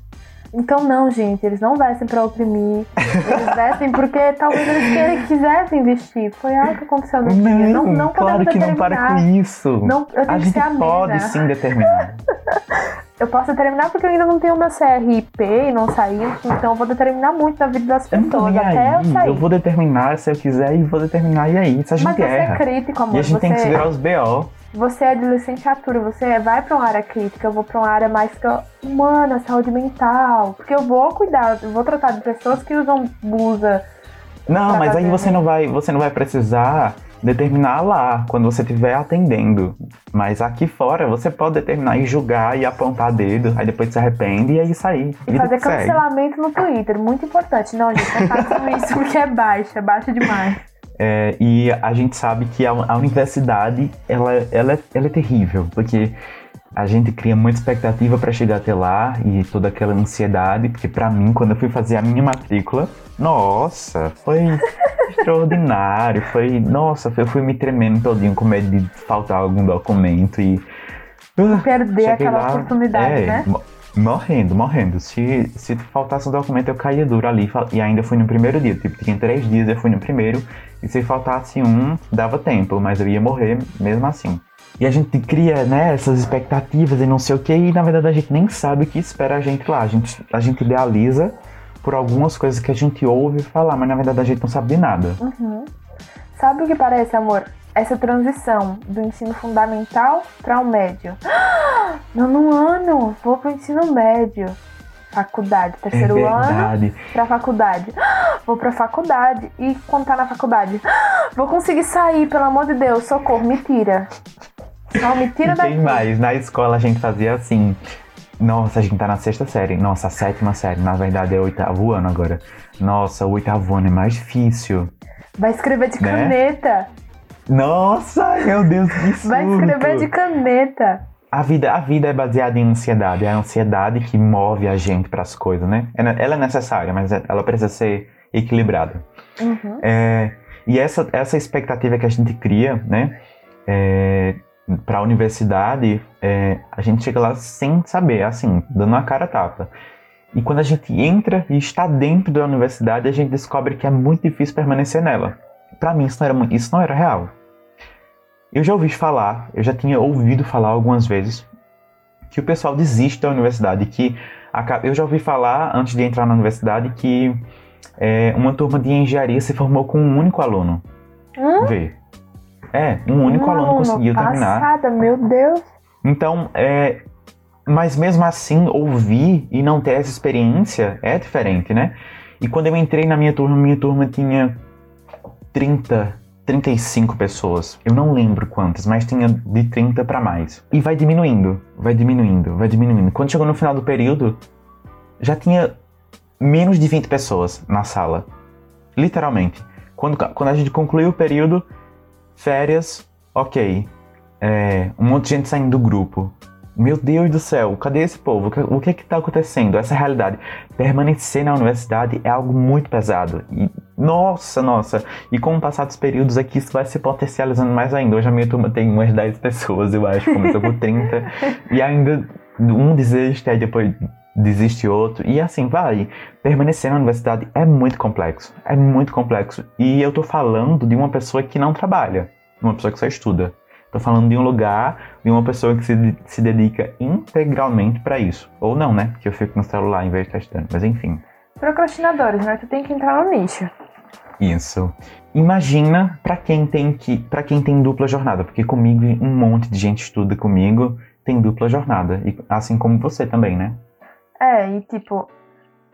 Então não, gente, eles não vestem pra oprimir. Eles vestem porque talvez eles quisessem vestir. Foi algo que aconteceu no dia. Não, não claro que não para com isso. Não, eu tenho a gente pode sim determinar. eu posso determinar porque eu ainda não tenho meu CRP e não saiu, então eu vou determinar muito na vida das pessoas, até eu sair. Eu vou determinar se eu quiser e vou determinar e aí, se a gente Mas você erra. é crítico, amor. E a gente você, tem que segurar os BO. Você é de licenciatura, você vai pra uma área crítica, eu vou pra uma área mais humana, saúde mental. Porque eu vou cuidar, eu vou tratar de pessoas que usam blusa. Não, mas aí você não vai, você não vai precisar determinar lá quando você estiver atendendo. Mas aqui fora você pode determinar e julgar e apontar dedo, aí depois se arrepende e aí sair. E fazer que segue. cancelamento no Twitter, muito importante. Não, gente, não façam isso porque é baixo, é baixo demais. É, e a gente sabe que a, a universidade ela, ela, é- ela é terrível, porque a gente cria muita expectativa para chegar até lá e toda aquela ansiedade, porque para mim, quando eu fui fazer a minha matrícula, nossa, foi extraordinário, foi, nossa, eu fui me tremendo todinho com medo de faltar algum documento e Ah, Perder aquela lá, oportunidade, é, né? mo- Morrendo, morrendo. Se, se faltasse um documento, eu caía duro ali. E ainda fui no primeiro dia. Tipo, tinha três dias, eu fui no primeiro. E se faltasse um, dava tempo. Mas eu ia morrer mesmo assim. E a gente cria, né, essas expectativas e não sei o que. E na verdade a gente nem sabe o que espera a gente lá. A gente, a gente idealiza por algumas coisas que a gente ouve falar. Mas na verdade a gente não sabe de nada. Uhum. Sabe o que parece, amor? Essa transição do ensino fundamental para o médio. Nono ano, vou pro ensino médio. Faculdade, É terceiro ano verdade. pra faculdade. Vou pra faculdade. E quando tá na faculdade? Vou conseguir sair, pelo amor de Deus, socorro, me tira. Não, me tira E tem daqui. mais. Na escola a gente fazia assim. Nossa, a gente tá na sexta série. Nossa, a sétima série. Na verdade é o oitavo ano agora. Nossa, o oitavo ano é mais difícil. Vai escrever de Né? caneta. Nossa, meu Deus, que surto. Vai escrever de caneta. A vida, a vida é baseada em ansiedade. É a ansiedade que move a gente para as coisas, né? Ela ela é necessária, mas ela precisa ser equilibrada. Uhum. É, e essa, essa expectativa que a gente cria, né, é, para a universidade, é, a gente chega lá sem saber, assim, dando a cara a tapa. E quando a gente entra e está dentro da universidade, a gente descobre que é muito difícil permanecer nela. Para mim, isso não, era, isso não era real. Eu já ouvi falar, eu já tinha ouvido falar algumas vezes que o pessoal desiste da universidade, que eu já ouvi falar antes de entrar na universidade que é, uma turma de engenharia se formou com um único aluno. Hum? Vê. É, um único Um aluno conseguiu terminar. Passada, meu Deus. Então, é, mas mesmo assim, ouvir e não ter essa experiência é diferente, né? E quando eu entrei na minha turma, minha turma tinha 30, 35 pessoas. Eu não lembro quantas, mas tinha de 30 para mais. E vai diminuindo, vai diminuindo, vai diminuindo. Quando chegou no final do período, já tinha menos de 20 pessoas na sala. Literalmente. Quando, quando a gente concluiu o período, férias, ok. É, um monte de gente saindo do grupo. Meu Deus do céu, cadê esse povo? O que, é que tá acontecendo? Essa é realidade. Permanecer na universidade é algo muito pesado. E, nossa, nossa. E com o passar dos períodos aqui, isso vai se potencializando mais ainda. Hoje a minha turma tem umas 10 pessoas, eu acho. Começou com 30. e ainda um desiste, aí depois desiste outro. E assim vai. Permanecer na universidade é muito complexo. É muito complexo. E eu tô falando de uma pessoa que não trabalha. Uma pessoa que só estuda. Tô falando de um lugar, de uma pessoa que se, se dedica integralmente para isso. Ou não, né? Porque eu fico no celular em vez de estar estudando. Mas enfim. Procrastinadores, né? Tu tem que entrar no nicho. Isso. Imagina para quem tem que, para quem tem dupla jornada, porque comigo um monte de gente estuda comigo, tem dupla jornada, e assim como você também, né? É, e tipo,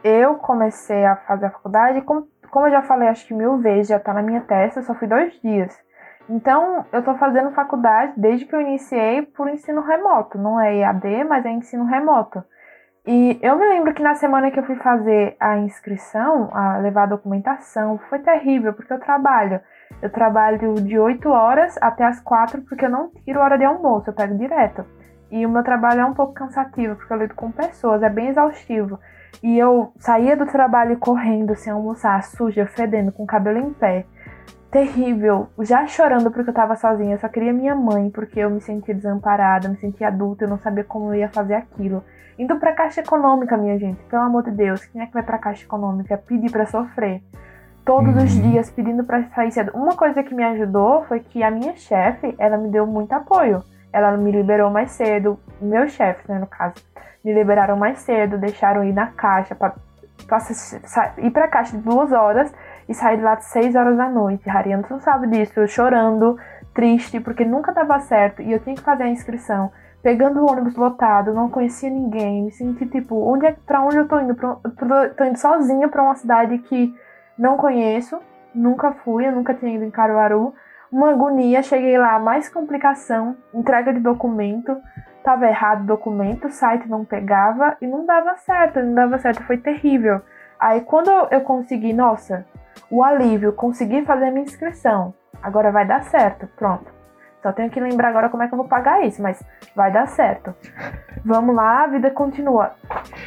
eu comecei a fazer a faculdade, como, como eu já falei acho que mil vezes, já tá na minha testa, só fui dois dias. Então, eu tô fazendo faculdade desde que eu iniciei por ensino remoto. Não é EAD, mas é ensino remoto. E eu me lembro que na semana que eu fui fazer a inscrição, a levar a documentação, foi terrível, porque eu trabalho. Eu trabalho de 8 horas até as 4, porque eu não tiro hora de almoço, eu pego direto. E o meu trabalho é um pouco cansativo, porque eu lido com pessoas, é bem exaustivo. E eu saía do trabalho correndo, sem almoçar, suja, fedendo, com o cabelo em pé. Terrível, já chorando porque eu tava sozinha, eu só queria minha mãe, porque eu me sentia desamparada, me sentia adulta, eu não sabia como eu ia fazer aquilo. Indo pra Caixa Econômica, minha gente, pelo amor de Deus, quem é que vai pra Caixa Econômica? Pedir pra sofrer. Todos os Uhum. dias pedindo pra sair cedo. Uma coisa que me ajudou foi que a minha chefe, ela me deu muito apoio. Ela me liberou mais cedo, meus chefes, né, no caso, me liberaram mais cedo, deixaram ir na caixa, pra ir pra caixa de duas horas e sair de lá de seis horas da noite. Hariano não sabe disso, eu chorando, triste, porque nunca dava certo e eu tinha que fazer a inscrição. Pegando o ônibus lotado, não conhecia ninguém, me senti tipo, onde é, pra onde eu tô indo? Pra, tô indo sozinha pra uma cidade que não conheço, nunca fui, eu nunca tinha ido em Caruaru uma agonia, cheguei lá, mais complicação, entrega de documento, tava errado o documento, o site não pegava e não dava certo, não dava certo, foi terrível. Aí quando eu consegui, nossa, o alívio, consegui fazer a minha inscrição, agora vai dar certo, pronto. Só tenho que lembrar agora como é que eu vou pagar isso, mas vai dar certo. Vamos lá, a vida continua.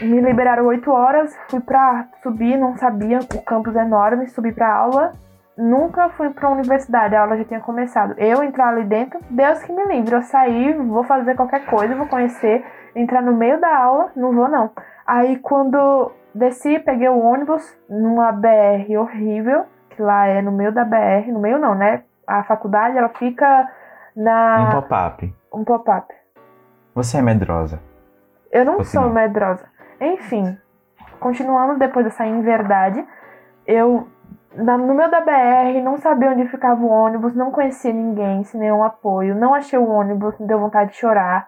Me liberaram 8 horas, fui pra subir, não sabia, o campus é enorme, subi pra aula nunca fui para a universidade, a aula já tinha começado. Eu entrar ali dentro, Deus que me livre. Eu sair, vou fazer qualquer coisa, vou conhecer, entrar no meio da aula, não vou não. Aí quando desci, peguei o ônibus numa BR horrível, que lá é no meio da BR, no meio não, né? A faculdade ela fica na um pop-up. Um pop-up. Você é medrosa? Eu não Você sou não. medrosa. Enfim, continuando depois dessa inverdade, eu no meio da BR, não sabia onde ficava o ônibus, não conhecia ninguém, sem nenhum apoio, não achei o ônibus, me deu vontade de chorar,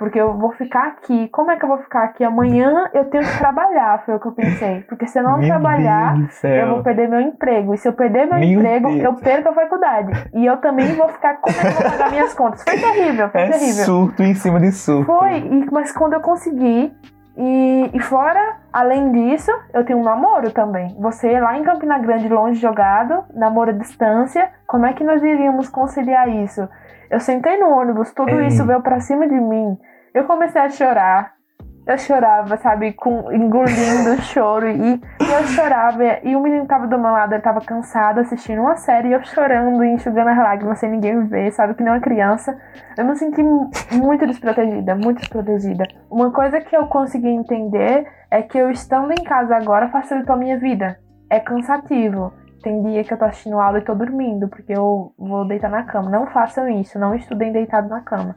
porque eu vou ficar aqui. Como é que eu vou ficar aqui? Amanhã eu tenho que trabalhar, foi o que eu pensei. Porque se eu não meu trabalhar, eu vou perder meu emprego. E se eu perder meu, meu emprego, Deus. eu perco a faculdade. E eu também vou ficar. Como é que eu vou pagar minhas contas? Foi terrível, foi é terrível. Surto em cima de surto. Foi, e, mas quando eu consegui, e, e, fora, além disso, eu tenho um namoro também. Você lá em Campina Grande, longe jogado, namoro à distância, como é que nós iríamos conciliar isso? Eu sentei no ônibus, tudo Ei. isso veio pra cima de mim. Eu comecei a chorar eu chorava, sabe, com, engolindo o choro. E, e, eu chorava. E o menino tava do meu lado, ele tava cansado assistindo uma série. E eu chorando enxugando as lágrimas sem ninguém ver, sabe, que nem uma criança. Eu me senti muito desprotegida, muito desprotegida. Uma coisa que eu consegui entender é que eu estando em casa agora facilitou a minha vida. É cansativo. Tem dia que eu tô assistindo aula e tô dormindo, porque eu vou deitar na cama. Não façam isso, não estudem deitado na cama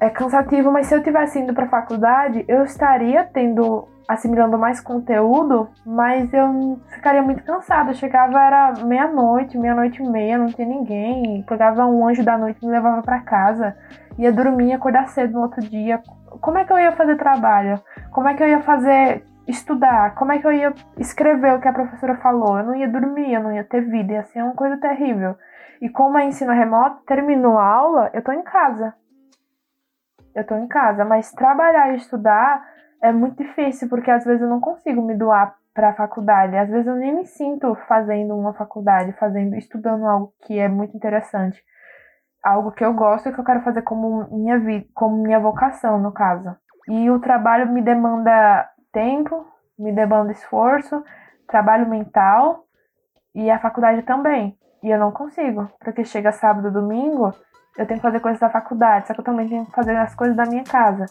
é cansativo, mas se eu tivesse indo para faculdade, eu estaria tendo assimilando mais conteúdo, mas eu ficaria muito cansada. Eu chegava era meia-noite, meia-noite e meia, não tinha ninguém. Pegava um anjo da noite e me levava para casa. Ia dormir, acordar cedo no outro dia. Como é que eu ia fazer trabalho? Como é que eu ia fazer estudar? Como é que eu ia escrever o que a professora falou? Eu não ia dormir, eu não ia ter vida, ia ser uma coisa terrível. E como é ensino remoto, terminou a aula, eu tô em casa eu tô em casa, mas trabalhar e estudar é muito difícil, porque às vezes eu não consigo me doar para a faculdade. Às vezes eu nem me sinto fazendo uma faculdade, fazendo, estudando algo que é muito interessante. Algo que eu gosto e que eu quero fazer como minha vida, como minha vocação, no caso. E o trabalho me demanda tempo, me demanda esforço, trabalho mental e a faculdade também. E eu não consigo, porque chega sábado, domingo, eu tenho que fazer coisas da faculdade, só que eu também tenho que fazer as coisas da minha casa.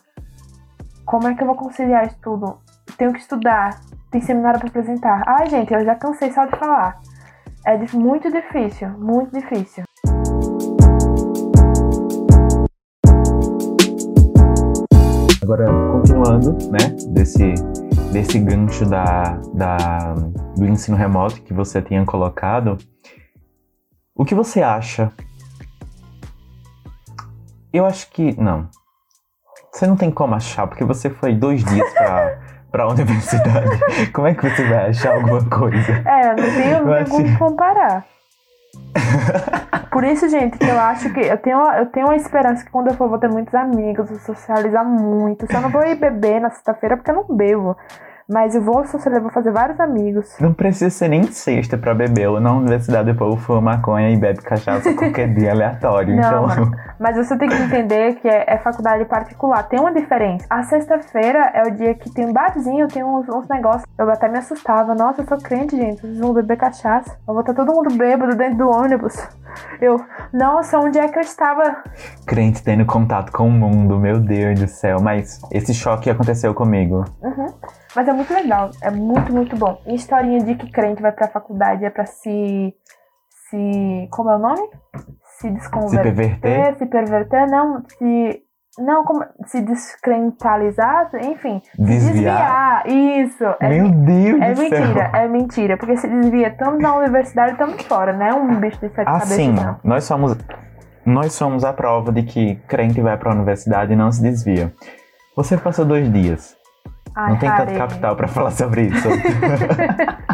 Como é que eu vou conciliar isso tudo? Tenho que estudar, tem seminário para apresentar. Ai, gente, eu já cansei só de falar. É muito difícil, muito difícil. Agora, continuando, né, desse, desse gancho da, da, do ensino remoto que você tinha colocado, o que você acha eu acho que. Não. Você não tem como achar, porque você foi dois dias pra, pra universidade. Como é que você vai achar alguma coisa? É, não tenho, não como comparar. Por isso, gente, que eu acho que eu tenho, eu tenho uma esperança que quando eu for, vou ter muitos amigos, vou socializar muito. Só não vou ir beber na sexta-feira porque eu não bebo. Mas eu vou socializar, vou fazer vários amigos. Não precisa ser nem sexta pra beber. Eu na universidade depois fuma maconha e bebe cachaça qualquer dia aleatório. Não, então... Mas você tem que entender que é, é faculdade particular. Tem uma diferença. A sexta-feira é o dia que tem um barzinho, tem uns, uns, negócios. Eu até me assustava. Nossa, eu sou crente, gente. Vocês vão beber cachaça. Eu vou estar todo mundo bêbado dentro do ônibus. Eu, nossa, onde é que eu estava? Crente tendo contato com o mundo, meu Deus do céu. Mas esse choque aconteceu comigo. Uhum. Mas é muito legal, é muito, muito bom. E historinha de que crente vai pra faculdade é pra se. se. como é o nome? se desconverter, se perverter, se, perverter, não, se não como se descrentalizar, enfim, desviar. desviar. Isso. É Meu Deus É do mentira, céu. é mentira, porque se desvia tanto na universidade, tanto fora, né? Um bicho de sete assim, cabeças. Não. nós somos nós somos a prova de que crente vai para a universidade e não se desvia. Você passou dois dias. Ai, não tem tanto capital para falar sobre isso.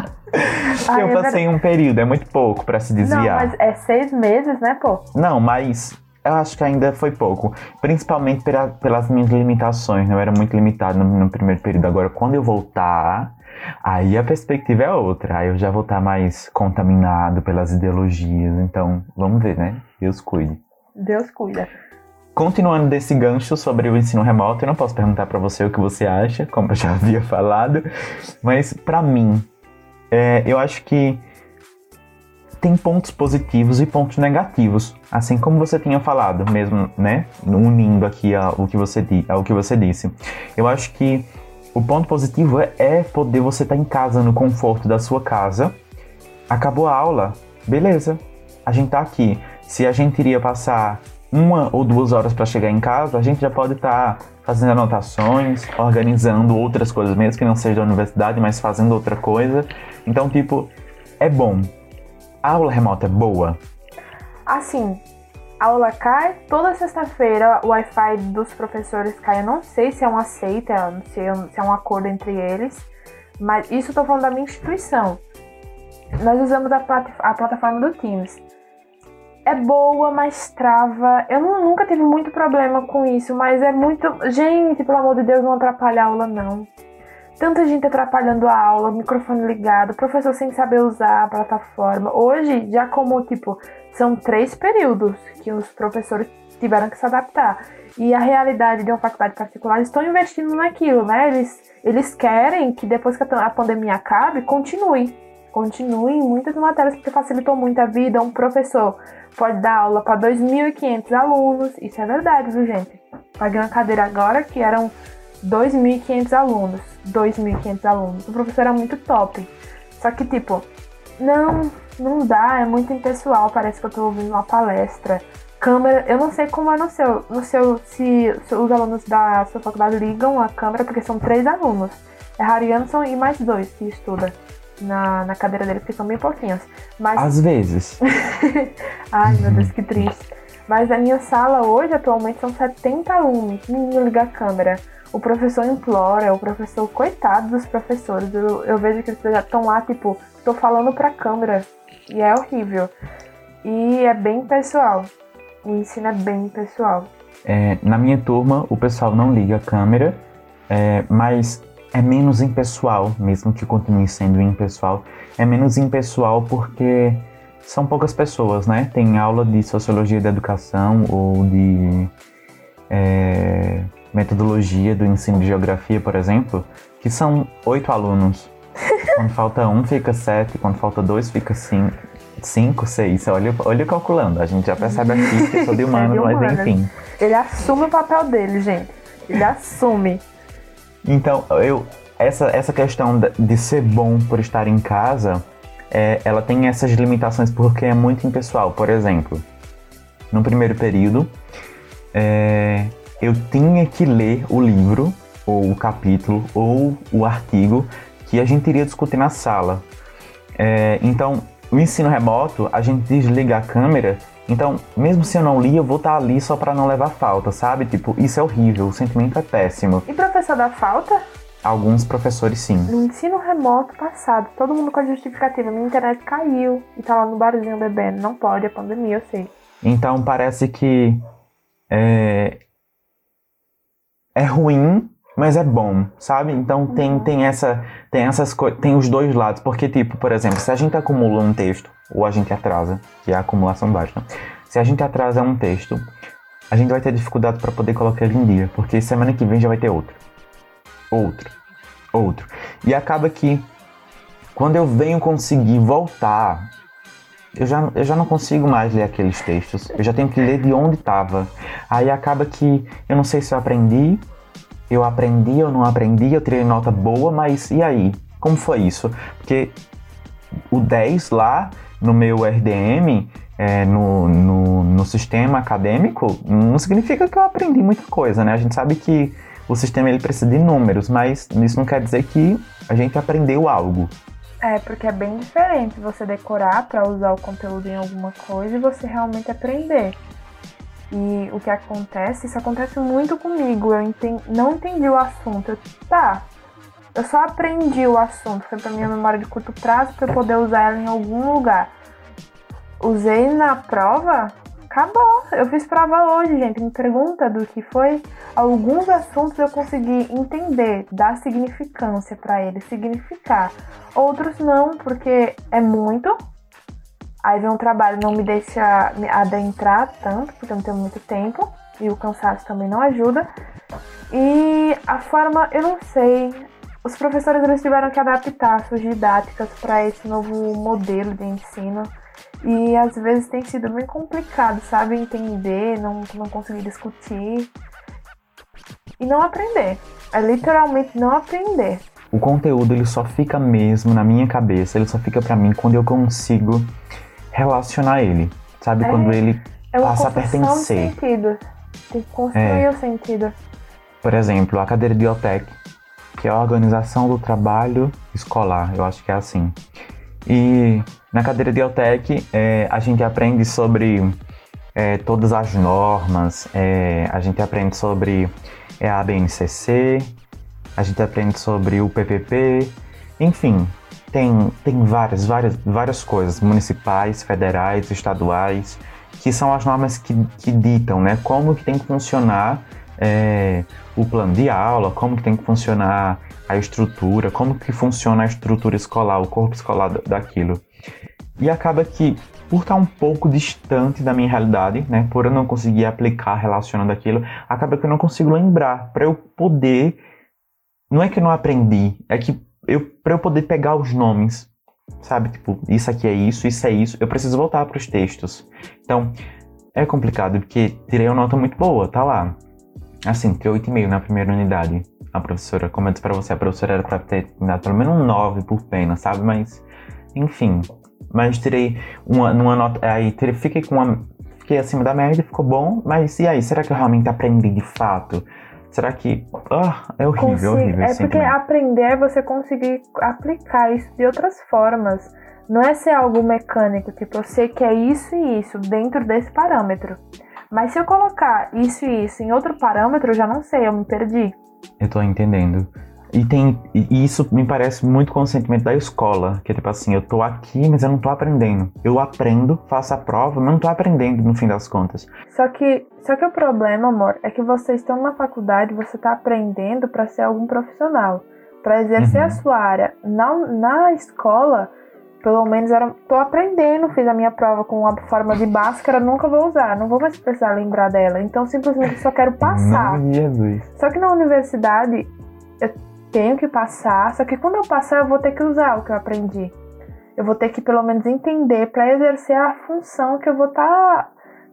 Ai, eu é passei um período, é muito pouco para se Não, desviar. mas é seis meses, né, pô? Não, mas eu acho que ainda foi pouco. Principalmente pela- pelas minhas limitações. né? Eu era muito limitado no, no primeiro período. Agora, quando eu voltar, aí a perspectiva é outra. Aí eu já vou estar mais contaminado pelas ideologias. Então, vamos ver, né? Deus cuide. Deus cuida. Continuando desse gancho sobre o ensino remoto, eu não posso perguntar para você o que você acha, como eu já havia falado, mas para mim, é, eu acho que tem pontos positivos e pontos negativos, assim como você tinha falado mesmo, né? Unindo aqui ao, que você, ao que você disse. Eu acho que o ponto positivo é, é poder você estar em casa, no conforto da sua casa. Acabou a aula, beleza, a gente tá aqui. Se a gente iria passar uma ou duas horas para chegar em casa, a gente já pode estar fazendo anotações, organizando outras coisas, mesmo que não seja da universidade, mas fazendo outra coisa. Então, tipo, é bom. A aula remota é boa? Assim, a aula cai toda sexta-feira, o Wi-Fi dos professores cai. Eu não sei se é uma seita, não sei se é um acordo entre eles, mas isso eu tô falando da minha instituição. Nós usamos a, plat- a plataforma do Teams. É boa, mas trava. Eu nu- nunca tive muito problema com isso, mas é muito. Gente, pelo amor de Deus, não atrapalha a aula, não. Tanta gente atrapalhando a aula, microfone ligado, professor sem saber usar a plataforma. Hoje, já como, tipo, são três períodos que os professores tiveram que se adaptar. E a realidade de uma faculdade particular, eles estão investindo naquilo, né? Eles, eles querem que depois que a pandemia acabe, continue. Continue em muitas matérias, porque facilitou muito a vida. Um professor pode dar aula para 2.500 alunos. Isso é verdade, viu, gente? Paguei uma cadeira agora que eram 2.500 alunos. 2.500 alunos. O professor era muito top. Só que, tipo, não, não dá, é muito impessoal. Parece que eu tô ouvindo uma palestra. Câmera, eu não sei como é no seu, no seu se, se os alunos da sua faculdade ligam a câmera, porque são três alunos. É Harianson e mais dois que estuda na, na cadeira dele, porque são bem pouquinhos. Mas Às vezes. Ai, meu Deus, que triste. Mas a minha sala hoje, atualmente, são 70 alunos. Menino, liga a câmera. O professor implora, o professor, coitado dos professores. Eu, eu vejo que eles já estão lá, tipo, tô falando pra câmera. E é horrível. E é bem pessoal. O ensino é bem pessoal. É, na minha turma, o pessoal não liga a câmera, é, mas é menos impessoal, mesmo que continue sendo impessoal. É menos impessoal porque são poucas pessoas, né? Tem aula de sociologia da educação ou de é, metodologia do ensino de geografia, por exemplo, que são oito alunos. Quando falta um, fica sete. Quando falta dois, fica cinco. Cinco, seis. Olha, olha calculando. A gente já percebe aqui que sou de humano, É de mas enfim. Ele assume o papel dele, gente. Ele assume. Então, eu, essa, essa questão de ser bom por estar em casa, é, ela tem essas limitações porque é muito impessoal. Por exemplo, no primeiro período, é, eu tinha que ler o livro, ou o capítulo, ou o artigo que a gente iria discutir na sala. É, então, o ensino remoto, a gente desliga a câmera. Então, mesmo se eu não li, eu vou estar ali só para não levar falta, sabe? Tipo, isso é horrível, o sentimento é péssimo. E professor da falta? Alguns professores sim. No ensino remoto passado, todo mundo com a justificativa. Minha internet caiu e tá lá no barzinho bebendo. Não pode, é pandemia, eu sei. Então parece que é, é ruim, mas é bom, sabe? Então tem, Uhum. tem essa tem essas tem os dois lados, porque tipo, por exemplo, se a gente acumula um texto ou a gente atrasa, que é a acumulação baixa. Se a gente atrasa um texto, a gente vai ter dificuldade para poder colocar ele em dia, porque semana que vem já vai ter outro. Outro. Outro. E acaba que quando eu venho conseguir voltar eu já, eu já não consigo mais ler aqueles textos. Eu já tenho que ler de onde estava. Aí acaba que eu não sei se eu aprendi, eu aprendi ou não aprendi, eu tirei nota boa, mas e aí? Como foi isso? Porque o 10 lá no meu RDM, é, no, no, no, sistema acadêmico, não significa que eu aprendi muita coisa, né? A gente sabe que o sistema ele precisa de números, mas isso não quer dizer que a gente aprendeu algo. É, porque é bem diferente você decorar para usar o conteúdo em alguma coisa e você realmente aprender. E o que acontece, isso acontece muito comigo. Eu entendi, não entendi o assunto. Eu, tá, eu só aprendi o assunto, foi pra minha memória de curto prazo para poder usar ela em algum lugar. Usei na prova, acabou. Eu fiz prova hoje, gente. Me pergunta do que foi. Alguns assuntos eu consegui entender, dar significância para eles, significar. Outros não, porque é muito. Aí vem um trabalho não me deixa me adentrar tanto, porque eu não tenho muito tempo. E o cansaço também não ajuda. E a forma, eu não sei. Os professores eles tiveram que adaptar suas didáticas para esse novo modelo de ensino. E às vezes tem sido bem complicado, sabe? Entender, não, não conseguir discutir. E não aprender. É literalmente não aprender. O conteúdo ele só fica mesmo na minha cabeça, ele só fica para mim quando eu consigo relacionar ele. Sabe? É, quando ele é passa a pertencer. Sentido. Tem que construir é. o sentido. Por exemplo, a cadeira de OTEC, que é a organização do trabalho escolar, eu acho que é assim. E na cadeira de OTEC é, a gente aprende sobre é, todas as normas, é, a gente aprende sobre é, a BNCC, a gente aprende sobre o PPP, enfim, tem, tem várias, várias, várias coisas, municipais, federais, estaduais, que são as normas que, que ditam né, como que tem que funcionar é, o plano de aula, como que tem que funcionar a estrutura, como que funciona a estrutura escolar, o corpo escolar daquilo. E acaba que, por estar um pouco distante da minha realidade, né, por eu não conseguir aplicar relacionando aquilo, acaba que eu não consigo lembrar para eu poder. Não é que eu não aprendi, é que eu para eu poder pegar os nomes, sabe, tipo, isso aqui é isso, isso é isso, eu preciso voltar para os textos. Então, é complicado porque tirei uma nota muito boa, tá lá. Assim, tirei 8,5 na primeira unidade a professora, como eu disse pra você, a professora era pra ter dado pelo menos um 9 por pena, sabe? Mas, enfim. Mas tirei uma, uma nota. Aí tirei, fiquei com uma. Fiquei acima da média, ficou bom, mas e aí? Será que eu realmente aprendi de fato? Será que. Ah, é horrível, Consigo, horrível. É porque aprender é você conseguir aplicar isso de outras formas. Não é ser algo mecânico, tipo, eu sei que é isso e isso dentro desse parâmetro. Mas se eu colocar isso e isso em outro parâmetro, eu já não sei, eu me perdi. Eu tô entendendo. E tem e isso me parece muito com o sentimento da escola, que é tipo assim, eu tô aqui, mas eu não tô aprendendo. Eu aprendo, faço a prova, mas não tô aprendendo no fim das contas. Só que, só que o problema, amor, é que vocês estão na faculdade, você tá aprendendo para ser algum profissional, para exercer uhum. a sua área. Na, na escola, pelo menos era, tô aprendendo, fiz a minha prova com uma forma de Bhaskara, nunca vou usar, não vou mais precisar lembrar dela. Então simplesmente só quero passar. Não, Jesus. Só que na universidade eu tenho que passar, só que quando eu passar eu vou ter que usar o que eu aprendi. Eu vou ter que pelo menos entender para exercer a função que eu vou estar tá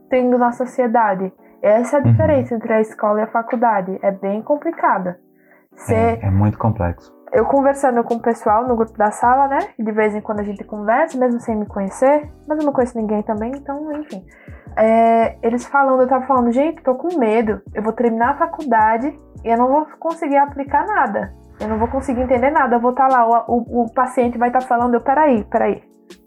tendo na sociedade. Essa é a uhum. diferença uhum. entre a escola e a faculdade. É bem complicada. Ser... É, é muito complexo eu conversando com o pessoal no grupo da sala, né? De vez em quando a gente conversa, mesmo sem me conhecer, mas eu não conheço ninguém também, então, enfim. É, eles falando, eu tava falando, gente, tô com medo, eu vou terminar a faculdade e eu não vou conseguir aplicar nada. Eu não vou conseguir entender nada. Eu vou estar tá lá, o, o, o paciente vai estar tá falando, eu, peraí, peraí.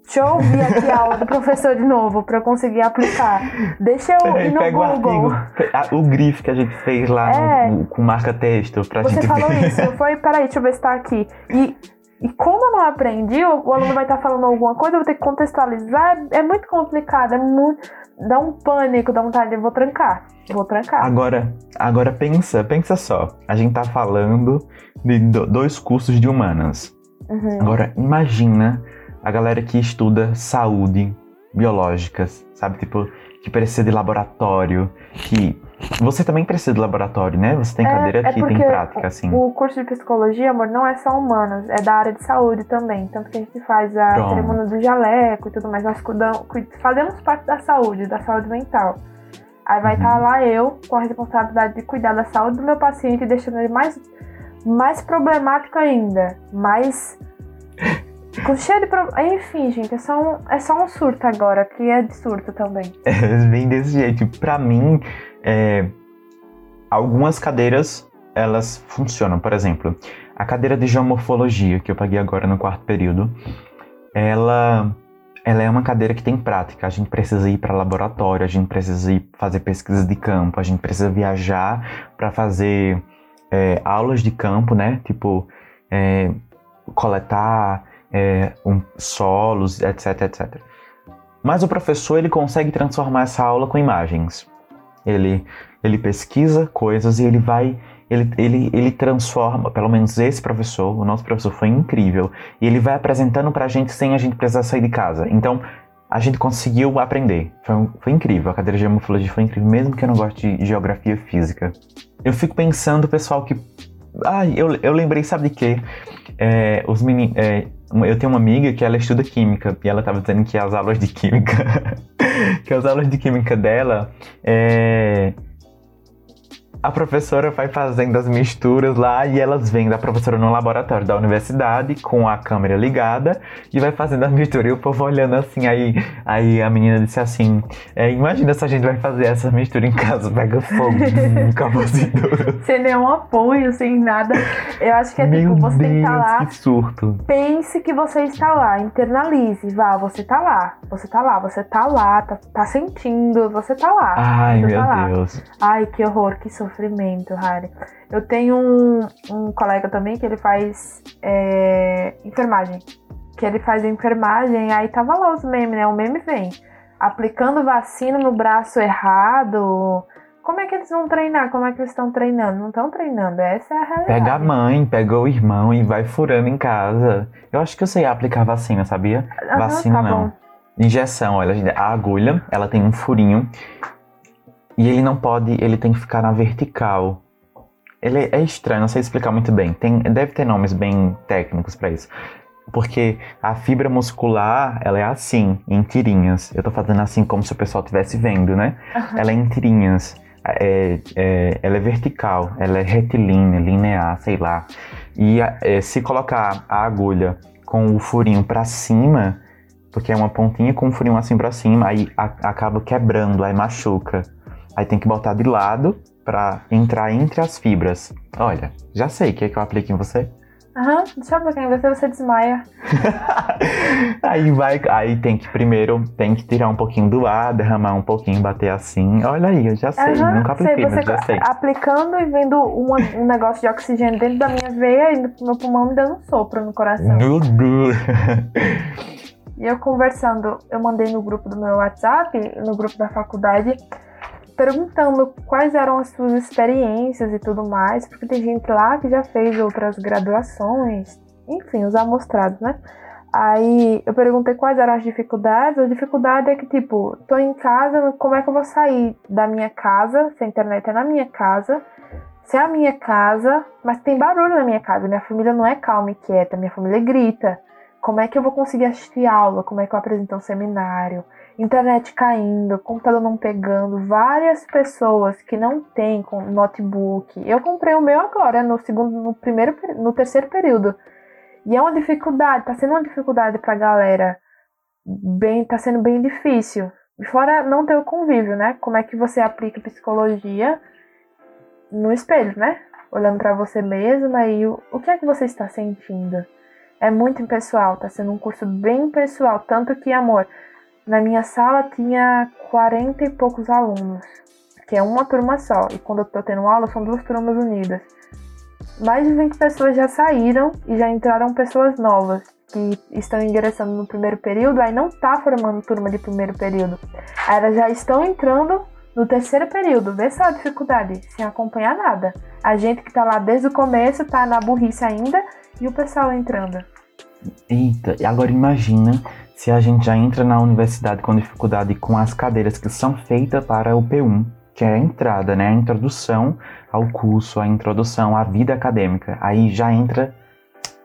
Deixa eu ouvir aqui a aula do professor de novo para eu conseguir aplicar. Deixa eu ir no Pega Google. O, artigo, o grife que a gente fez lá é, no, com marca-texto pra Você gente falou ver. isso, foi, peraí, deixa eu ver se tá aqui. E, e como eu não aprendi, o, aluno vai estar tá falando alguma coisa, eu vou ter que contextualizar. É muito complicado, é muito. Dá um pânico, dá vontade de vou trancar. Vou trancar. Agora, agora pensa, pensa só. A gente tá falando de dois cursos de humanas. Uhum. Agora, imagina a galera que estuda saúde biológica, sabe? Tipo, que precisa de laboratório, que você também precisa de laboratório, né? Você tem é, cadeira é, que tem prática, assim. O curso de psicologia, amor, não é só humanas, é da área de saúde também. Tanto que a gente faz a Pronto. cerimônia do jaleco e tudo mais. Nós cuidamos, fazemos parte da saúde, da saúde mental. Aí vai estar uhum. tá lá eu com a responsabilidade de cuidar da saúde do meu paciente, deixando ele mais, mais problemático ainda, mais Com cheio de pro... Enfim, gente, é só, um, é só um surto agora, que é de surto também. É, bem desse jeito. Pra mim, é, algumas cadeiras, elas funcionam. Por exemplo, a cadeira de geomorfologia, que eu paguei agora no quarto período, ela ela é uma cadeira que tem prática. A gente precisa ir para laboratório, a gente precisa ir fazer pesquisas de campo, a gente precisa viajar para fazer é, aulas de campo, né? Tipo, é, coletar é, um, solos, etc, etc. Mas o professor ele consegue transformar essa aula com imagens. Ele, ele pesquisa coisas e ele vai ele, ele, ele transforma, pelo menos esse professor, o nosso professor foi incrível, e ele vai apresentando pra gente sem a gente precisar sair de casa. Então, a gente conseguiu aprender. Foi, foi incrível, a cadeira de geomorfologia foi incrível, mesmo que eu não goste de geografia física. Eu fico pensando, pessoal, que. Ah, eu, eu lembrei, sabe de quê? É, os meni, é, eu tenho uma amiga que ela estuda química e ela estava dizendo que as aulas de química, que as aulas de química dela é, a professora vai fazendo as misturas lá e elas vêm da professora no laboratório da universidade com a câmera ligada e vai fazendo a mistura. E o povo olhando assim, aí, aí a menina disse assim: é, Imagina se a gente vai fazer essa mistura em casa, pega fogo, assim Sem nenhum apoio, sem nada. Eu acho que é Meu tipo, você Deus, tem que estar lá. Que surto. Pense que você está lá, internalize, vá, você tá lá, você tá lá, você tá lá, tá, tá sentindo, você tá lá. Ai, meu tá lá. Deus. Ai, que horror, que sofrimento, Harry. Eu tenho um, um colega também que ele faz é, enfermagem. Que ele faz enfermagem, aí tava lá os memes, né? O meme vem. Aplicando vacina no braço errado. Como é que eles vão treinar? Como é que eles estão treinando? Não estão treinando, essa é a realidade. Pega a mãe, pega o irmão e vai furando em casa. Eu acho que eu sei aplicar vacina, sabia? Vacina tá não. bom. Injeção, olha, a agulha, ela tem um furinho e ele não pode, ele tem que ficar na vertical. Ele é estranho, não sei explicar muito bem. Tem, deve ter nomes bem técnicos para isso. Porque a fibra muscular, ela é assim, em tirinhas. Eu tô fazendo assim como se o pessoal estivesse vendo, né? Aham. Ela é em tirinhas. É, é- ela é vertical, ela é retilínea, linear, sei lá. E é, se colocar a agulha com o furinho para cima, porque é uma pontinha com um furinho assim para cima, aí a- acaba quebrando, aí machuca. Aí tem que botar de lado para entrar entre as fibras. Olha, já sei o que é que eu aplico em você. Aham, deixa eu ver quem você, você desmaia. aí vai, aí tem que primeiro tem que tirar um pouquinho do ar, derramar um pouquinho, bater assim. Olha aí, eu já sei, Aham, nunca apliquei, sei, mas já sei. aplicando e vendo uma- um negócio de oxigênio dentro da minha veia e no meu pulmão me dando um sopro no coração. E eu conversando, eu mandei no grupo do meu WhatsApp, no grupo da faculdade, perguntando quais eram as suas experiências e tudo mais, porque tem gente lá que já fez outras graduações, enfim, os amostrados, né? Aí eu perguntei quais eram as dificuldades. A dificuldade é que, tipo, tô em casa, como é que eu vou sair da minha casa? Se a internet é na minha casa, se é a minha casa, mas tem barulho na minha casa. Minha família não é calma e quieta, minha família grita. Como é que eu vou conseguir assistir aula? Como é que eu apresento um seminário? Internet caindo, computador não pegando, várias pessoas que não têm notebook. Eu comprei o meu agora, no segundo, no primeiro, no terceiro período. E é uma dificuldade, tá sendo uma dificuldade pra galera. Bem, tá sendo bem difícil. Fora não ter o convívio, né? Como é que você aplica psicologia no espelho, né? Olhando pra você mesma e o, o que é que você está sentindo? É muito impessoal, tá sendo um curso bem impessoal. Tanto que, amor, na minha sala tinha 40 e poucos alunos, que é uma turma só. E quando eu tô tendo aula, são duas turmas unidas. Mais de 20 pessoas já saíram e já entraram pessoas novas que estão ingressando no primeiro período, aí não tá formando turma de primeiro período. Aí elas já estão entrando no terceiro período. Vê só a dificuldade, sem acompanhar nada. A gente que tá lá desde o começo tá na burrice ainda e o pessoal entrando. Eita, e agora imagina se a gente já entra na universidade com dificuldade com as cadeiras que são feitas para o P1, que é a entrada, né? A introdução ao curso, a introdução à vida acadêmica. Aí já entra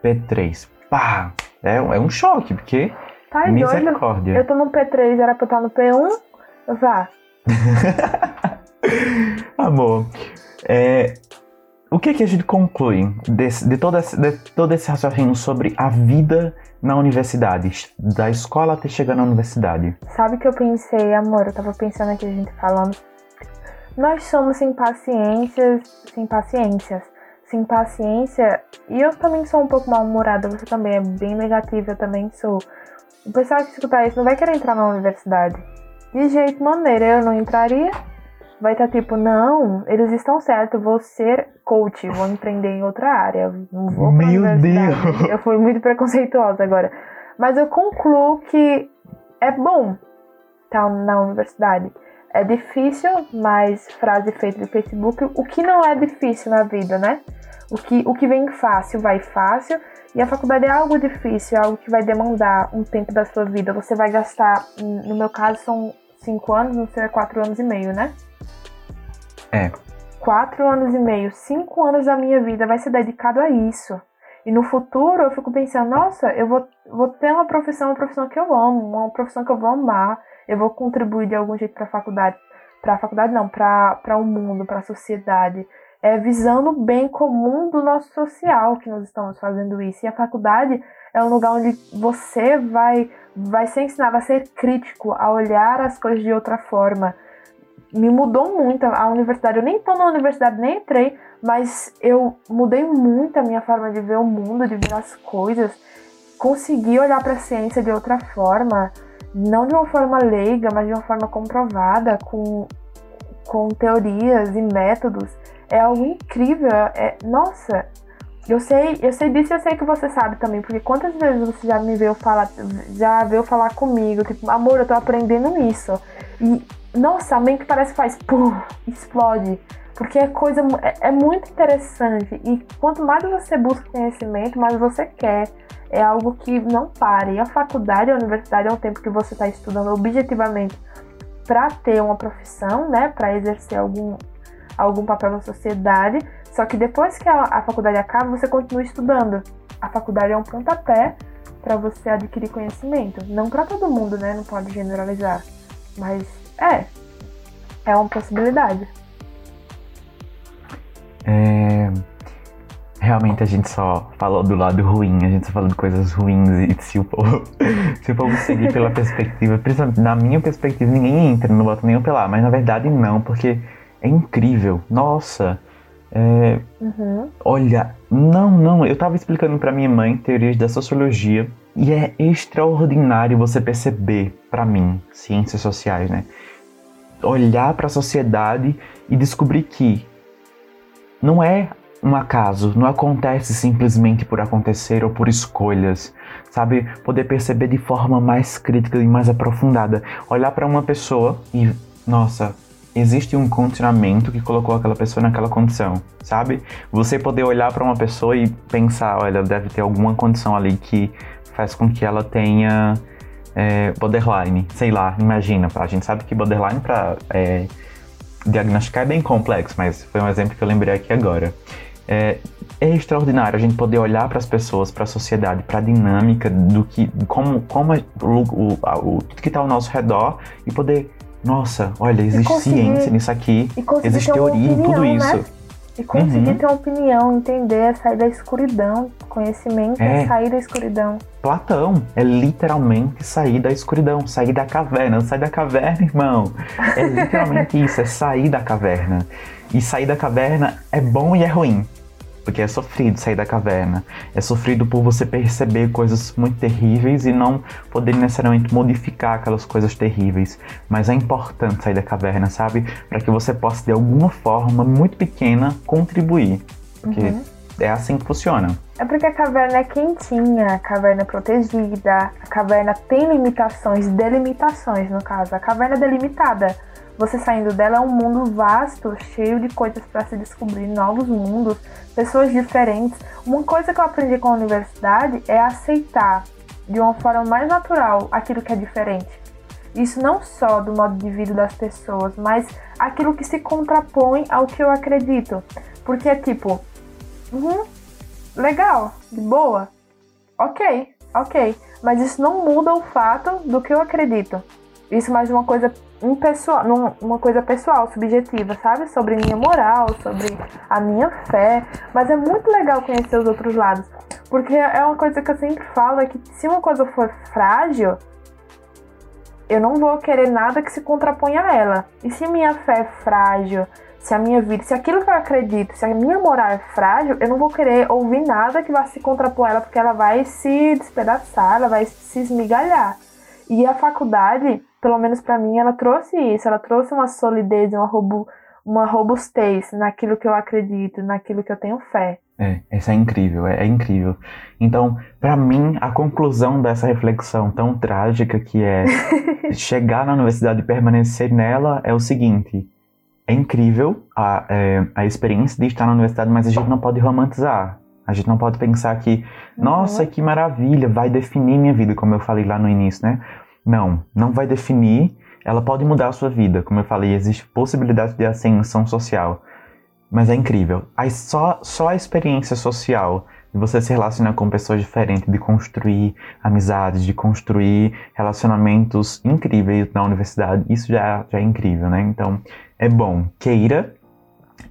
P3. Pá! É, é um choque, porque Tá doido? misericórdia. Eu tô no P3, era pra eu estar no P1? Vá. Amor, é, o que, que a gente conclui desse, de, todo esse, de todo esse raciocínio sobre a vida na universidade, da escola até chegar na universidade? Sabe que eu pensei, amor, eu tava pensando aqui a gente falando. Nós somos sem paciências, sem paciências, sem paciência, e eu também sou um pouco mal-humorada, você também é bem negativa, eu também sou. O pessoal que escutar isso não vai querer entrar na universidade. De jeito maneira, eu não entraria vai estar tá tipo, não, eles estão certos, vou ser coach, vou empreender em outra área, não vou Meu Deus! Eu fui muito preconceituosa agora. Mas eu concluo que é bom estar tá na universidade. É difícil, mas frase feita do Facebook, o que não é difícil na vida, né? O que, o que vem fácil vai fácil. E a faculdade é algo difícil, é algo que vai demandar um tempo da sua vida. Você vai gastar, no meu caso, são cinco anos, não sei, quatro anos e meio, né? É. Quatro anos e meio, cinco anos da minha vida vai ser dedicado a isso. E no futuro eu fico pensando, nossa, eu vou, vou ter uma profissão, uma profissão que eu amo, uma profissão que eu vou amar, eu vou contribuir de algum jeito para a faculdade, para a faculdade não, para o mundo, para a sociedade, é visando o bem comum do nosso social que nós estamos fazendo isso. E a faculdade é um lugar onde você vai vai ser ensinado a ser crítico, a olhar as coisas de outra forma, me mudou muito a universidade. Eu nem estou na universidade, nem entrei, mas eu mudei muito a minha forma de ver o mundo, de ver as coisas. Consegui olhar para a ciência de outra forma, não de uma forma leiga, mas de uma forma comprovada, com, com teorias e métodos. É algo incrível. É, nossa, eu sei, eu sei disso e eu sei que você sabe também, porque quantas vezes você já me veio falar, já veio falar comigo, tipo, amor, eu tô aprendendo isso. E nossa, a mente parece que faz pum, explode. Porque é coisa é, é, muito interessante. E quanto mais você busca conhecimento, mais você quer. É algo que não para. E a faculdade, a universidade é um tempo que você está estudando objetivamente para ter uma profissão, né? Para exercer algum, algum papel na sociedade. Só que depois que a, a faculdade acaba, você continua estudando. A faculdade é um pontapé para você adquirir conhecimento. Não para todo mundo, né? Não pode generalizar. Mas é. É uma possibilidade. É... Realmente a gente só falou do lado ruim, a gente só falou de coisas ruins e se o povo, se o povo seguir pela perspectiva, principalmente na minha perspectiva, ninguém entra, não bota nenhum pela, mas na verdade não, porque é incrível. Nossa, é... uhum. olha, não, não, eu tava explicando para minha mãe teorias da sociologia e é extraordinário você perceber, para mim, ciências sociais, né? Olhar para a sociedade e descobrir que não é um acaso, não acontece simplesmente por acontecer ou por escolhas, sabe? Poder perceber de forma mais crítica e mais aprofundada. Olhar para uma pessoa e, nossa, existe um condicionamento que colocou aquela pessoa naquela condição, sabe? Você poder olhar para uma pessoa e pensar, olha, deve ter alguma condição ali que faz com que ela tenha é, borderline, sei lá, imagina. A gente sabe que borderline para é, diagnosticar é bem complexo, mas foi um exemplo que eu lembrei aqui agora. É, é extraordinário a gente poder olhar para as pessoas, para a sociedade, para a dinâmica do que, como, como o, o, o, tudo que está ao nosso redor e poder, nossa, olha, existe ciência nisso aqui, existe teoria em tudo né? isso. E conseguir uhum. ter uma opinião, entender, sair da escuridão. Conhecimento é, é sair da escuridão. Platão é literalmente sair da escuridão, sair da caverna. Sair da caverna, irmão. É literalmente isso, é sair da caverna. E sair da caverna é bom e é ruim. Porque é sofrido sair da caverna. É sofrido por você perceber coisas muito terríveis e não poder necessariamente modificar aquelas coisas terríveis. Mas é importante sair da caverna, sabe? Para que você possa, de alguma forma muito pequena, contribuir. Porque uhum. é assim que funciona. É porque a caverna é quentinha, a caverna é protegida, a caverna tem limitações, delimitações no caso. A caverna é delimitada você saindo dela é um mundo vasto, cheio de coisas para se descobrir, novos mundos, pessoas diferentes. Uma coisa que eu aprendi com a universidade é aceitar de uma forma mais natural aquilo que é diferente. Isso não só do modo de vida das pessoas, mas aquilo que se contrapõe ao que eu acredito. Porque é tipo, uhum, legal, boa, ok, ok. Mas isso não muda o fato do que eu acredito. Isso é mais uma coisa um pessoal, uma coisa pessoal, subjetiva, sabe? Sobre minha moral, sobre a minha fé. Mas é muito legal conhecer os outros lados. Porque é uma coisa que eu sempre falo, é que se uma coisa for frágil, eu não vou querer nada que se contraponha a ela. E se minha fé é frágil, se a minha vida, se aquilo que eu acredito, se a minha moral é frágil, eu não vou querer ouvir nada que vá se contrapor a ela, porque ela vai se despedaçar, ela vai se esmigalhar. E a faculdade, pelo menos para mim, ela trouxe isso, ela trouxe uma solidez, uma, robu uma robustez naquilo que eu acredito, naquilo que eu tenho fé. É, isso é incrível, é, é incrível. Então, para mim, a conclusão dessa reflexão tão trágica que é chegar na universidade e permanecer nela é o seguinte: é incrível a, é, a experiência de estar na universidade, mas a gente não pode romantizar. A gente não pode pensar que, uhum. nossa, que maravilha, vai definir minha vida, como eu falei lá no início, né? Não, não vai definir. Ela pode mudar a sua vida, como eu falei, existe possibilidade de ascensão social. Mas é incrível. Aí só, só a experiência social de você se relacionar com pessoas diferentes, de construir amizades, de construir relacionamentos incríveis na universidade, isso já, já é incrível, né? Então, é bom, queira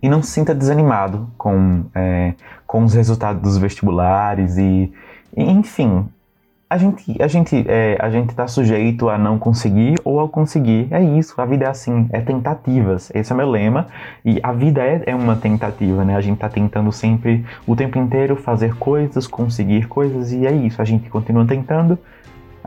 e não se sinta desanimado com, é, com os resultados dos vestibulares e, e enfim, a gente a gente é, a gente está sujeito a não conseguir ou a conseguir. É isso a vida é assim é tentativas. Esse é meu lema e a vida é, é uma tentativa né? A gente está tentando sempre o tempo inteiro fazer coisas conseguir coisas e é isso a gente continua tentando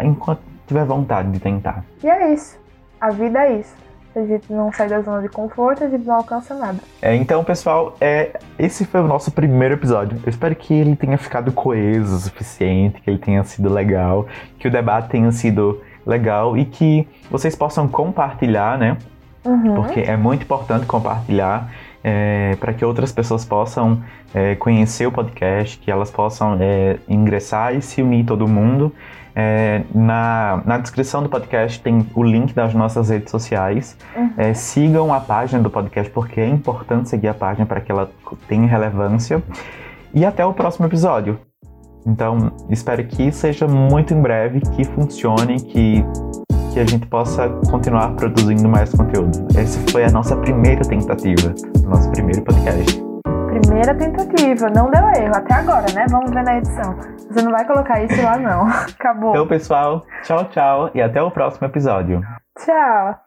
enquanto tiver vontade de tentar. E é isso a vida é isso a gente não sai da zona de conforto, a gente não alcança nada. É, então, pessoal, é, esse foi o nosso primeiro episódio. Eu espero que ele tenha ficado coeso o suficiente, que ele tenha sido legal, que o debate tenha sido legal e que vocês possam compartilhar, né? Uhum. Porque é muito importante compartilhar é, para que outras pessoas possam é, conhecer o podcast, que elas possam é, ingressar e se unir todo mundo. É, na, na descrição do podcast tem o link das nossas redes sociais. Uhum. É, sigam a página do podcast, porque é importante seguir a página para que ela tenha relevância. E até o próximo episódio. Então, espero que seja muito em breve, que funcione, que, que a gente possa continuar produzindo mais conteúdo. Essa foi a nossa primeira tentativa, nosso primeiro podcast. Primeira tentativa, não deu erro até agora, né? Vamos ver na edição. Você não vai colocar isso lá, não. Acabou. Então, pessoal, tchau, tchau e até o próximo episódio. Tchau.